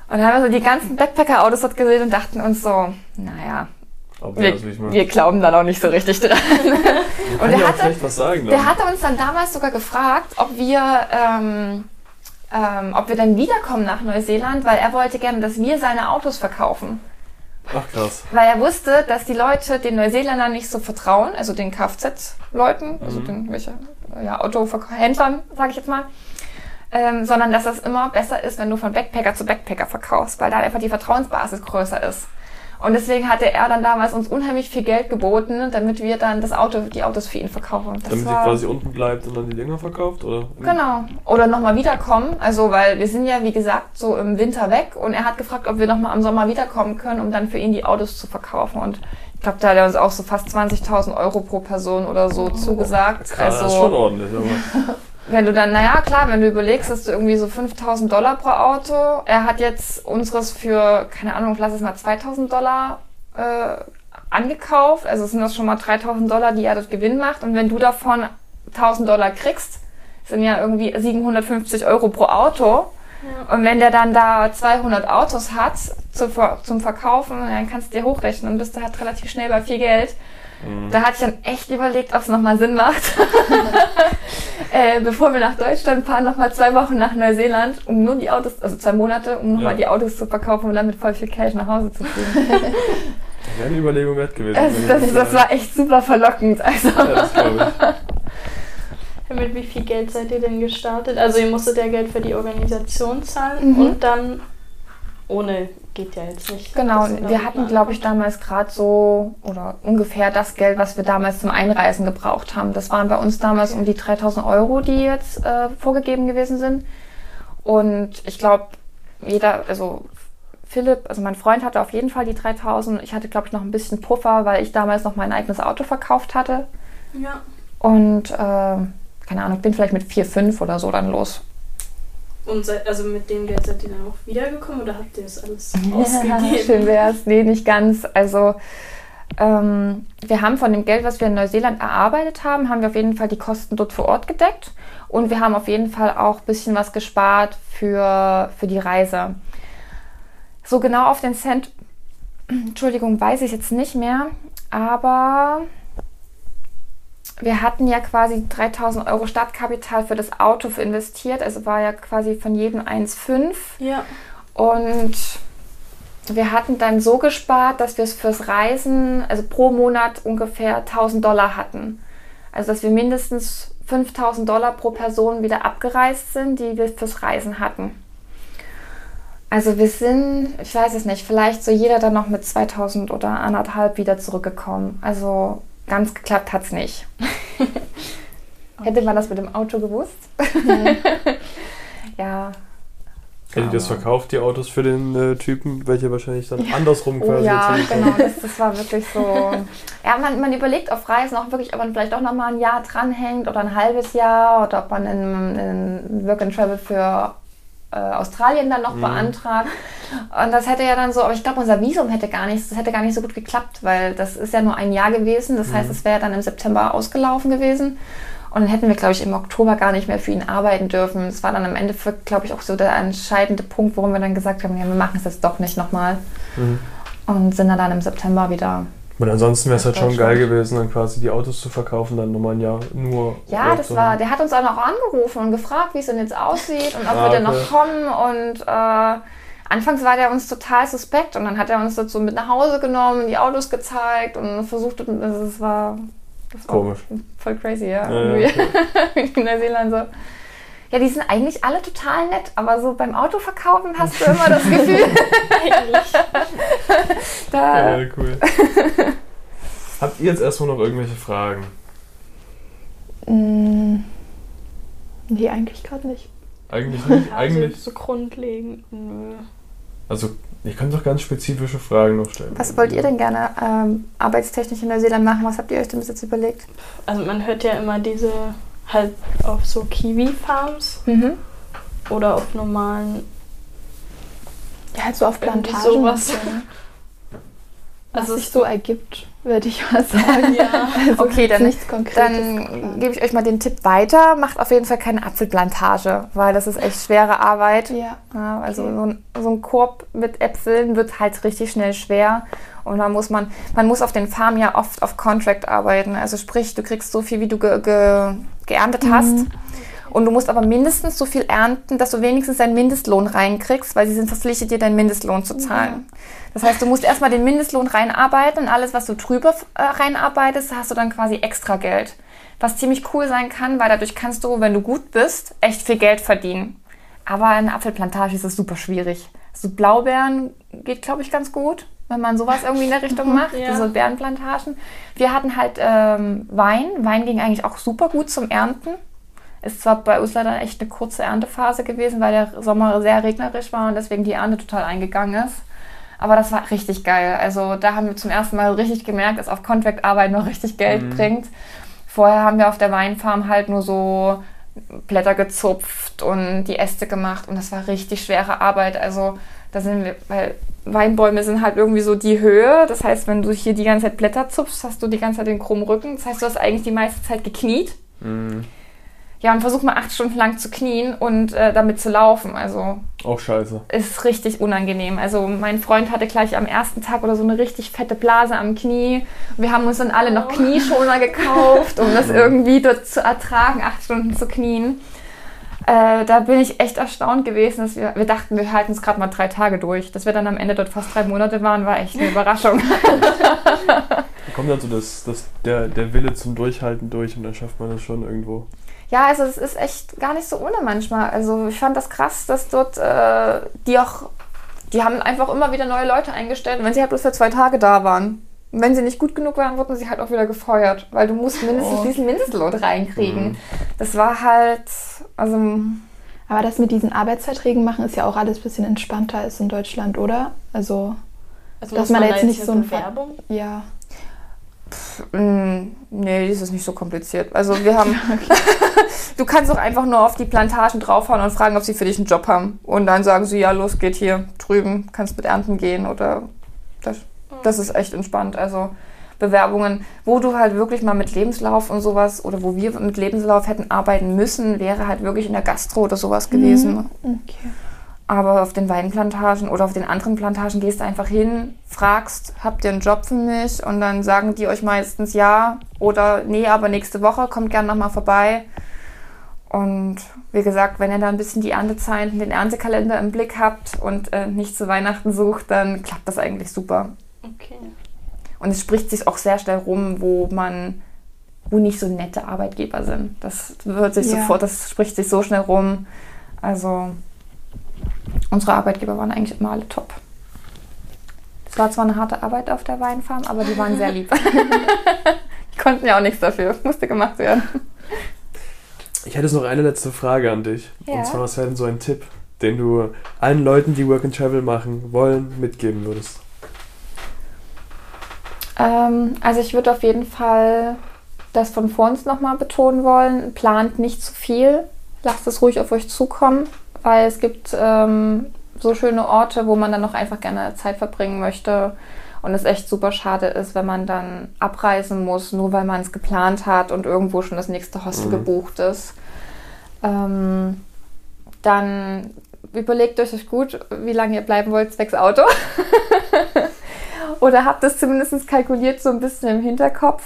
Und dann haben wir so die ganzen Backpacker-Autos dort gesehen und dachten uns so, naja, wir, mal. wir glauben da noch nicht so richtig dran. Und der auch hatte, sagen. der dann. hatte uns dann damals sogar gefragt, ob wir, ähm, ähm, ob wir dann wiederkommen nach Neuseeland, weil er wollte gerne, dass wir seine Autos verkaufen. Ach krass. Weil er wusste, dass die Leute den Neuseeländern nicht so vertrauen, also den Kfz-Leuten, also den welche, ja, Autohändlern, sage ich jetzt mal, ähm, sondern dass es immer besser ist, wenn du von Backpacker zu Backpacker verkaufst, weil da einfach die Vertrauensbasis größer ist. Und deswegen hatte er dann damals uns unheimlich viel Geld geboten, damit wir dann das Auto, die Autos für ihn verkaufen. Das Damit war- quasi unten bleibt und dann die Dinger verkauft, oder? Genau. Oder nochmal wiederkommen. Also, weil wir sind ja, wie gesagt, so im Winter weg und er hat gefragt, ob wir nochmal am Sommer wiederkommen können, um dann für ihn die Autos zu verkaufen. Und ich glaube, da hat er uns auch so fast 20.000 Euro pro Person oder so zugesagt. Krass, das ist schon also, ordentlich, aber. Wenn du dann, naja, klar, wenn du überlegst, dass du irgendwie so 5.000 Dollar pro Auto, er hat jetzt unseres für, keine Ahnung, lass es mal 2.000 Dollar äh, angekauft. Also sind das schon mal 3.000 Dollar, die er dort Gewinn macht. Und wenn du davon 1.000 Dollar kriegst, sind ja irgendwie 750 Euro pro Auto. Und wenn der dann da 200 Autos hat zu, zum Verkaufen, dann kannst du dir hochrechnen und bist du halt relativ schnell bei viel Geld. Da hatte ich dann echt überlegt, ob es nochmal Sinn macht, äh, bevor wir nach Deutschland fahren, nochmal zwei Wochen nach Neuseeland, um nur die Autos, also zwei Monate, um nochmal Ja. die Autos zu verkaufen und dann mit voll viel Cash nach Hause zu fliegen. Das wäre eine Überlegung wert gewesen. Das, das das war echt super verlockend. Also. Ja, das glaube ich. Mit wie viel Geld seid ihr denn gestartet? Also ihr musstet ja Geld für die Organisation zahlen Mhm. und dann ohne geht ja jetzt nicht. Genau, wir hatten, glaube ich, damals gerade so oder ungefähr das Geld, was wir damals zum Einreisen gebraucht haben. Das waren bei uns damals um die 3000 Euro, die jetzt äh, vorgegeben gewesen sind. Und ich glaube, jeder, also Philipp, also mein Freund hatte auf jeden Fall die 3000. Ich hatte, glaube ich, noch ein bisschen Puffer, weil ich damals noch mein eigenes Auto verkauft hatte. Ja. Und äh, keine Ahnung, bin vielleicht mit 4, 5 oder so dann los. Und seid, also mit dem Geld seid ihr dann auch wiedergekommen oder habt ihr das alles Ja, ausgegeben? schön wär's. Nee, nicht ganz. Also ähm, wir haben von dem Geld, was wir in Neuseeland erarbeitet haben, haben wir auf jeden Fall die Kosten dort vor Ort gedeckt. Und wir haben auf jeden Fall auch ein bisschen was gespart für, für die Reise. So genau auf den Cent, Entschuldigung, weiß ich jetzt nicht mehr. Aber wir hatten ja quasi 3000 Euro Startkapital für das Auto investiert. Also war ja quasi von jedem 1,5. Ja. Und wir hatten dann so gespart, dass wir es fürs Reisen, also pro Monat ungefähr 1000 Dollar hatten. Also dass wir mindestens 5000 Dollar pro Person wieder abgereist sind, die wir fürs Reisen hatten. Also wir sind, ich weiß es nicht, vielleicht so jeder dann noch mit 2000 oder anderthalb wieder zurückgekommen. Also ganz geklappt hat es nicht. Hätte man das mit dem Auto gewusst? ja, Hättet ihr das verkauft, die Autos für den äh, Typen, welche wahrscheinlich dann andersrum Oh quasi ja, genau, das, das war wirklich so. Ja, man, man überlegt auf Reisen auch wirklich, ob man vielleicht auch nochmal ein Jahr dranhängt oder ein halbes Jahr oder ob man einen, einen Work and Travel für äh, Australien dann noch Mhm. beantragt. Und das hätte ja dann so, aber ich glaube, unser Visum hätte gar nicht, das hätte gar nicht so gut geklappt, weil das ist ja nur ein Jahr gewesen. Das heißt, es wäre dann im September ausgelaufen gewesen. Und dann hätten wir, glaube ich, im Oktober gar nicht mehr für ihn arbeiten dürfen. Das war dann am Ende, glaube ich, auch so der entscheidende Punkt, warum wir dann gesagt haben, ja, wir machen es jetzt doch nicht nochmal. Mhm. Und sind dann, dann im September wieder. Und ansonsten wäre es halt schon geil gewesen, dann quasi die Autos zu verkaufen, dann nochmal ein Jahr nur. Ja, das war, der hat uns auch noch angerufen und gefragt, wie es denn jetzt aussieht und ob Ah, wir denn okay. noch kommen. Und äh, anfangs war der uns total suspekt und dann hat er uns dazu mit nach Hause genommen, die Autos gezeigt und versucht, also es war, das war Komisch. voll crazy, ja. Ja, ja, Irgendwie in Neuseeland so. Ja, die sind eigentlich alle total nett, aber so beim Autoverkaufen hast du immer das Gefühl, Eigentlich. da, Ja, cool. Habt ihr jetzt erstmal noch irgendwelche Fragen? Mm, Nee, eigentlich gerade nicht. Eigentlich nicht. Also Eigentlich. so grundlegend, nö. Also, ihr könnt doch ganz spezifische Fragen noch stellen. was wollt ihr denn gerne ähm, arbeitstechnisch in Neuseeland machen? Was habt ihr euch denn bis jetzt überlegt? Also man hört ja immer diese halt auf so Kiwi-Farms Mhm. oder auf normalen. Ja, halt so auf Plantagen. sowas. ne? Was Also sich so ergibt, würde ich mal sagen. Ja. Also Okay, dann- nichts Konkretes. Dann gebe ich euch mal den Tipp weiter. Macht auf jeden Fall keine Apfelplantage, weil das ist echt schwere Arbeit. ja. Ja, also Okay. so, ein, so ein Korb mit Äpfeln wird halt richtig schnell schwer. Und da muss man, man muss auf den Farmen ja oft auf Contract arbeiten. Also sprich, du kriegst so viel, wie du ge, ge, geerntet hast. Und du musst aber mindestens so viel ernten, dass du wenigstens deinen Mindestlohn reinkriegst, weil sie sind verpflichtet, dir deinen Mindestlohn zu zahlen. Das heißt, du musst erstmal den Mindestlohn reinarbeiten und alles, was du drüber äh, reinarbeitest, hast du dann quasi extra Geld. Was ziemlich cool sein kann, weil dadurch kannst du, wenn du gut bist, echt viel Geld verdienen. Aber in einer Apfelplantage ist es super schwierig. So Blaubeeren geht, glaube ich, ganz gut, wenn man sowas irgendwie in der Richtung macht. ja. So Beerenplantagen. Wir hatten halt ähm, Wein. Wein ging eigentlich auch super gut zum Ernten. Ist zwar bei uns leider echt eine kurze Erntephase gewesen, weil der Sommer sehr regnerisch war und deswegen die Ernte total eingegangen ist. Aber das war richtig geil. Also da haben wir zum ersten Mal richtig gemerkt, dass auf Contract-Arbeit noch richtig Geld bringt. Vorher haben wir auf der Weinfarm halt nur so Blätter gezupft und die Äste gemacht und das war richtig schwere Arbeit. Also da sind wir, weil Weinbäume sind halt irgendwie so die Höhe. Das heißt, wenn du hier die ganze Zeit Blätter zupfst, hast du die ganze Zeit den krummen Rücken. Das heißt, du hast eigentlich die meiste Zeit gekniet. Mhm. Ja, und versuch mal acht Stunden lang zu knien und äh, damit zu laufen. Also Auch scheiße. ist richtig unangenehm. Also mein Freund hatte gleich am ersten Tag oder so eine richtig fette Blase am Knie. Wir haben uns dann alle noch Knieschoner gekauft, um das irgendwie dort zu ertragen, acht Stunden zu knien. Äh, da bin ich echt erstaunt gewesen, dass wir, wir dachten, wir halten es gerade mal drei Tage durch. Dass wir dann am Ende dort fast drei Monate waren, war echt eine Überraschung. Da kommt dann so das, das, der, der Wille zum Durchhalten durch und dann schafft man das schon irgendwo. Ja, also es ist echt gar nicht so ohne manchmal. Also ich fand das krass, dass dort äh, die auch die haben einfach immer wieder neue Leute eingestellt. Wenn sie halt bloß für zwei Tage da waren, wenn sie nicht gut genug waren, wurden sie halt auch wieder gefeuert, weil du musst mindestens Oh. diesen Mindestlohn reinkriegen. Mhm. Das war halt, also Aber das mit diesen Arbeitsverträgen machen ist ja auch alles ein bisschen entspannter als in Deutschland, oder? Also, Also Dass muss man da jetzt nicht so ein Bewerbung. ja. Mm, Nee, das ist nicht so kompliziert. Also wir haben. du kannst auch einfach nur auf die Plantagen draufhauen und fragen, ob sie für dich einen Job haben. Und dann sagen sie, ja, los, geht hier drüben, kannst mit Ernten gehen oder das, das ist echt entspannt. Also Bewerbungen, wo du halt wirklich mal mit Lebenslauf und sowas oder wo wir mit Lebenslauf hätten arbeiten müssen, wäre halt wirklich in der Gastro oder sowas gewesen. Okay. Aber auf den Weinplantagen oder auf den anderen Plantagen gehst du einfach hin, fragst, habt ihr einen Job für mich? Und dann sagen die euch meistens ja oder nee, aber nächste Woche kommt gerne nochmal vorbei. Und wie gesagt, wenn ihr da ein bisschen die Erntezeiten, den Erntekalender im Blick habt und äh, nicht zu Weihnachten sucht, dann klappt das eigentlich super. Okay. Und es spricht sich auch sehr schnell rum, wo man, wo nicht so nette Arbeitgeber sind. Das wird sich Ja. sofort, das spricht sich so schnell rum. Also unsere Arbeitgeber waren eigentlich immer alle top. Es war zwar eine harte Arbeit auf der Weinfarm, aber die waren sehr lieb. die konnten ja auch nichts dafür, musste gemacht werden. Ich hätte jetzt noch eine letzte Frage an dich. Ja. Und zwar, was wäre denn so ein Tipp, den du allen Leuten, die Work and Travel machen wollen, mitgeben würdest? Ähm, also ich würde auf jeden Fall das von vor uns nochmal betonen wollen. Plant nicht zu viel. Lasst es ruhig auf euch zukommen, weil es gibt ähm, so schöne Orte, wo man dann noch einfach gerne Zeit verbringen möchte. Und es echt super schade ist, wenn man dann abreisen muss, nur weil man es geplant hat und irgendwo schon das nächste Hostel Mhm. gebucht ist. Ähm, dann überlegt euch gut, wie lange ihr bleiben wollt, zwecks Auto. Oder habt es zumindest kalkuliert so ein bisschen im Hinterkopf.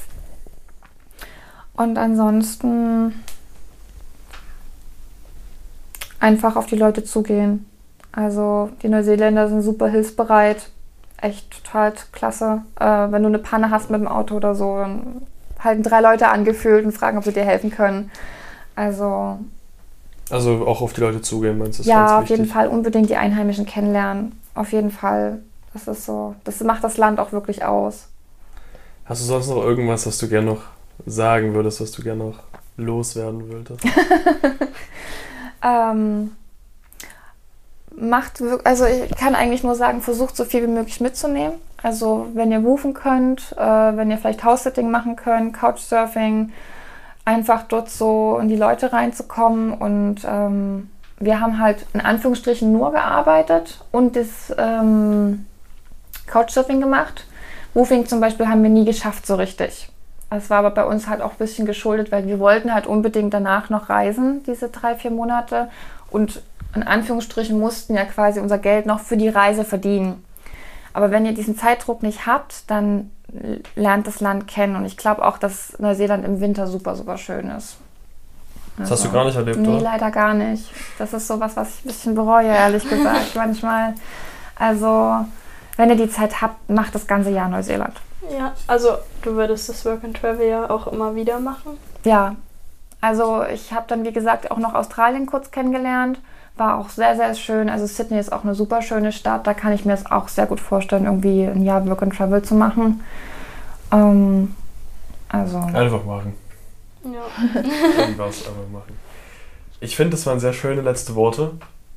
Und ansonsten einfach auf die Leute zugehen. Also die Neuseeländer sind super hilfsbereit. Echt total klasse. Äh, wenn du eine Panne hast mit dem Auto oder so, dann halten drei Leute angefühlt und fragen, ob sie dir helfen können. Also Also auch auf die Leute zugehen, meinst du? ist ja, auf jeden Fall unbedingt die Einheimischen kennenlernen. Auf jeden Fall. Das ist so. Das macht das Land auch wirklich aus. Hast du sonst noch irgendwas, was du gerne noch sagen würdest, was du gerne noch loswerden würdest? Ähm, macht also ich kann eigentlich nur sagen, versucht so viel wie möglich mitzunehmen. Also wenn ihr rufen könnt, äh, wenn ihr vielleicht House-Sitting machen könnt, Couchsurfing, einfach dort so in die Leute reinzukommen. Und ähm, wir haben halt in Anführungsstrichen nur gearbeitet und das ähm, Couchsurfing gemacht. Roofing zum Beispiel haben wir nie geschafft so richtig. Es war aber bei uns halt auch ein bisschen geschuldet, weil wir wollten halt unbedingt danach noch reisen, diese drei, vier Monate. Und in Anführungsstrichen mussten ja quasi unser Geld noch für die Reise verdienen. Aber wenn ihr diesen Zeitdruck nicht habt, dann lernt das Land kennen. Und ich glaube auch, dass Neuseeland im Winter super, super schön ist. Das hast du gar nicht erlebt, Nee, oder? leider gar nicht. Das ist sowas, was ich ein bisschen bereue, ehrlich gesagt, manchmal. Also, wenn ihr die Zeit habt, macht das ganze Jahr Neuseeland. Ja, also du würdest das Work and Travel ja auch immer wieder machen. Ja, also ich habe dann, wie gesagt, auch noch Australien kurz kennengelernt. War auch sehr, sehr schön. Also Sydney ist auch eine super schöne Stadt. Da kann ich mir es auch sehr gut vorstellen, irgendwie ein Jahr Work and Travel zu machen. Ähm, also, Einfach machen. Ja. Irgendwas einfach machen. Ich finde, das waren sehr schöne letzte Worte.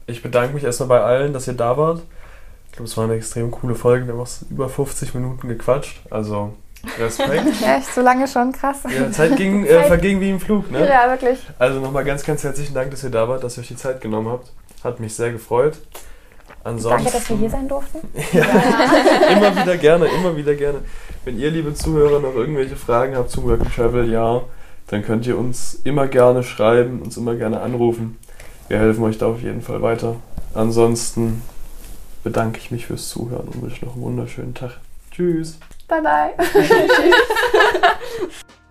Ich bedanke mich erstmal bei allen, dass ihr da wart. Ich glaube, es war eine extrem coole Folge. Wir haben auch über 50 Minuten gequatscht. Also Respekt. echt, so lange schon, krass. Ja, Zeit ging, äh, verging wie im Flug, ne? Ja, wirklich. Also nochmal ganz, ganz herzlichen Dank, dass ihr da wart, dass ihr euch die Zeit genommen habt. Hat mich sehr gefreut. Ansonsten, Danke, dass wir hier sein durften. ja, immer wieder gerne, immer wieder gerne. Wenn ihr, liebe Zuhörer, noch irgendwelche Fragen habt zum Work and Travel, ja, dann könnt ihr uns immer gerne schreiben, uns immer gerne anrufen. Wir helfen euch da auf jeden Fall weiter. Ansonsten bedanke ich mich fürs Zuhören und wünsche noch einen wunderschönen Tag. Tschüss. Bye bye.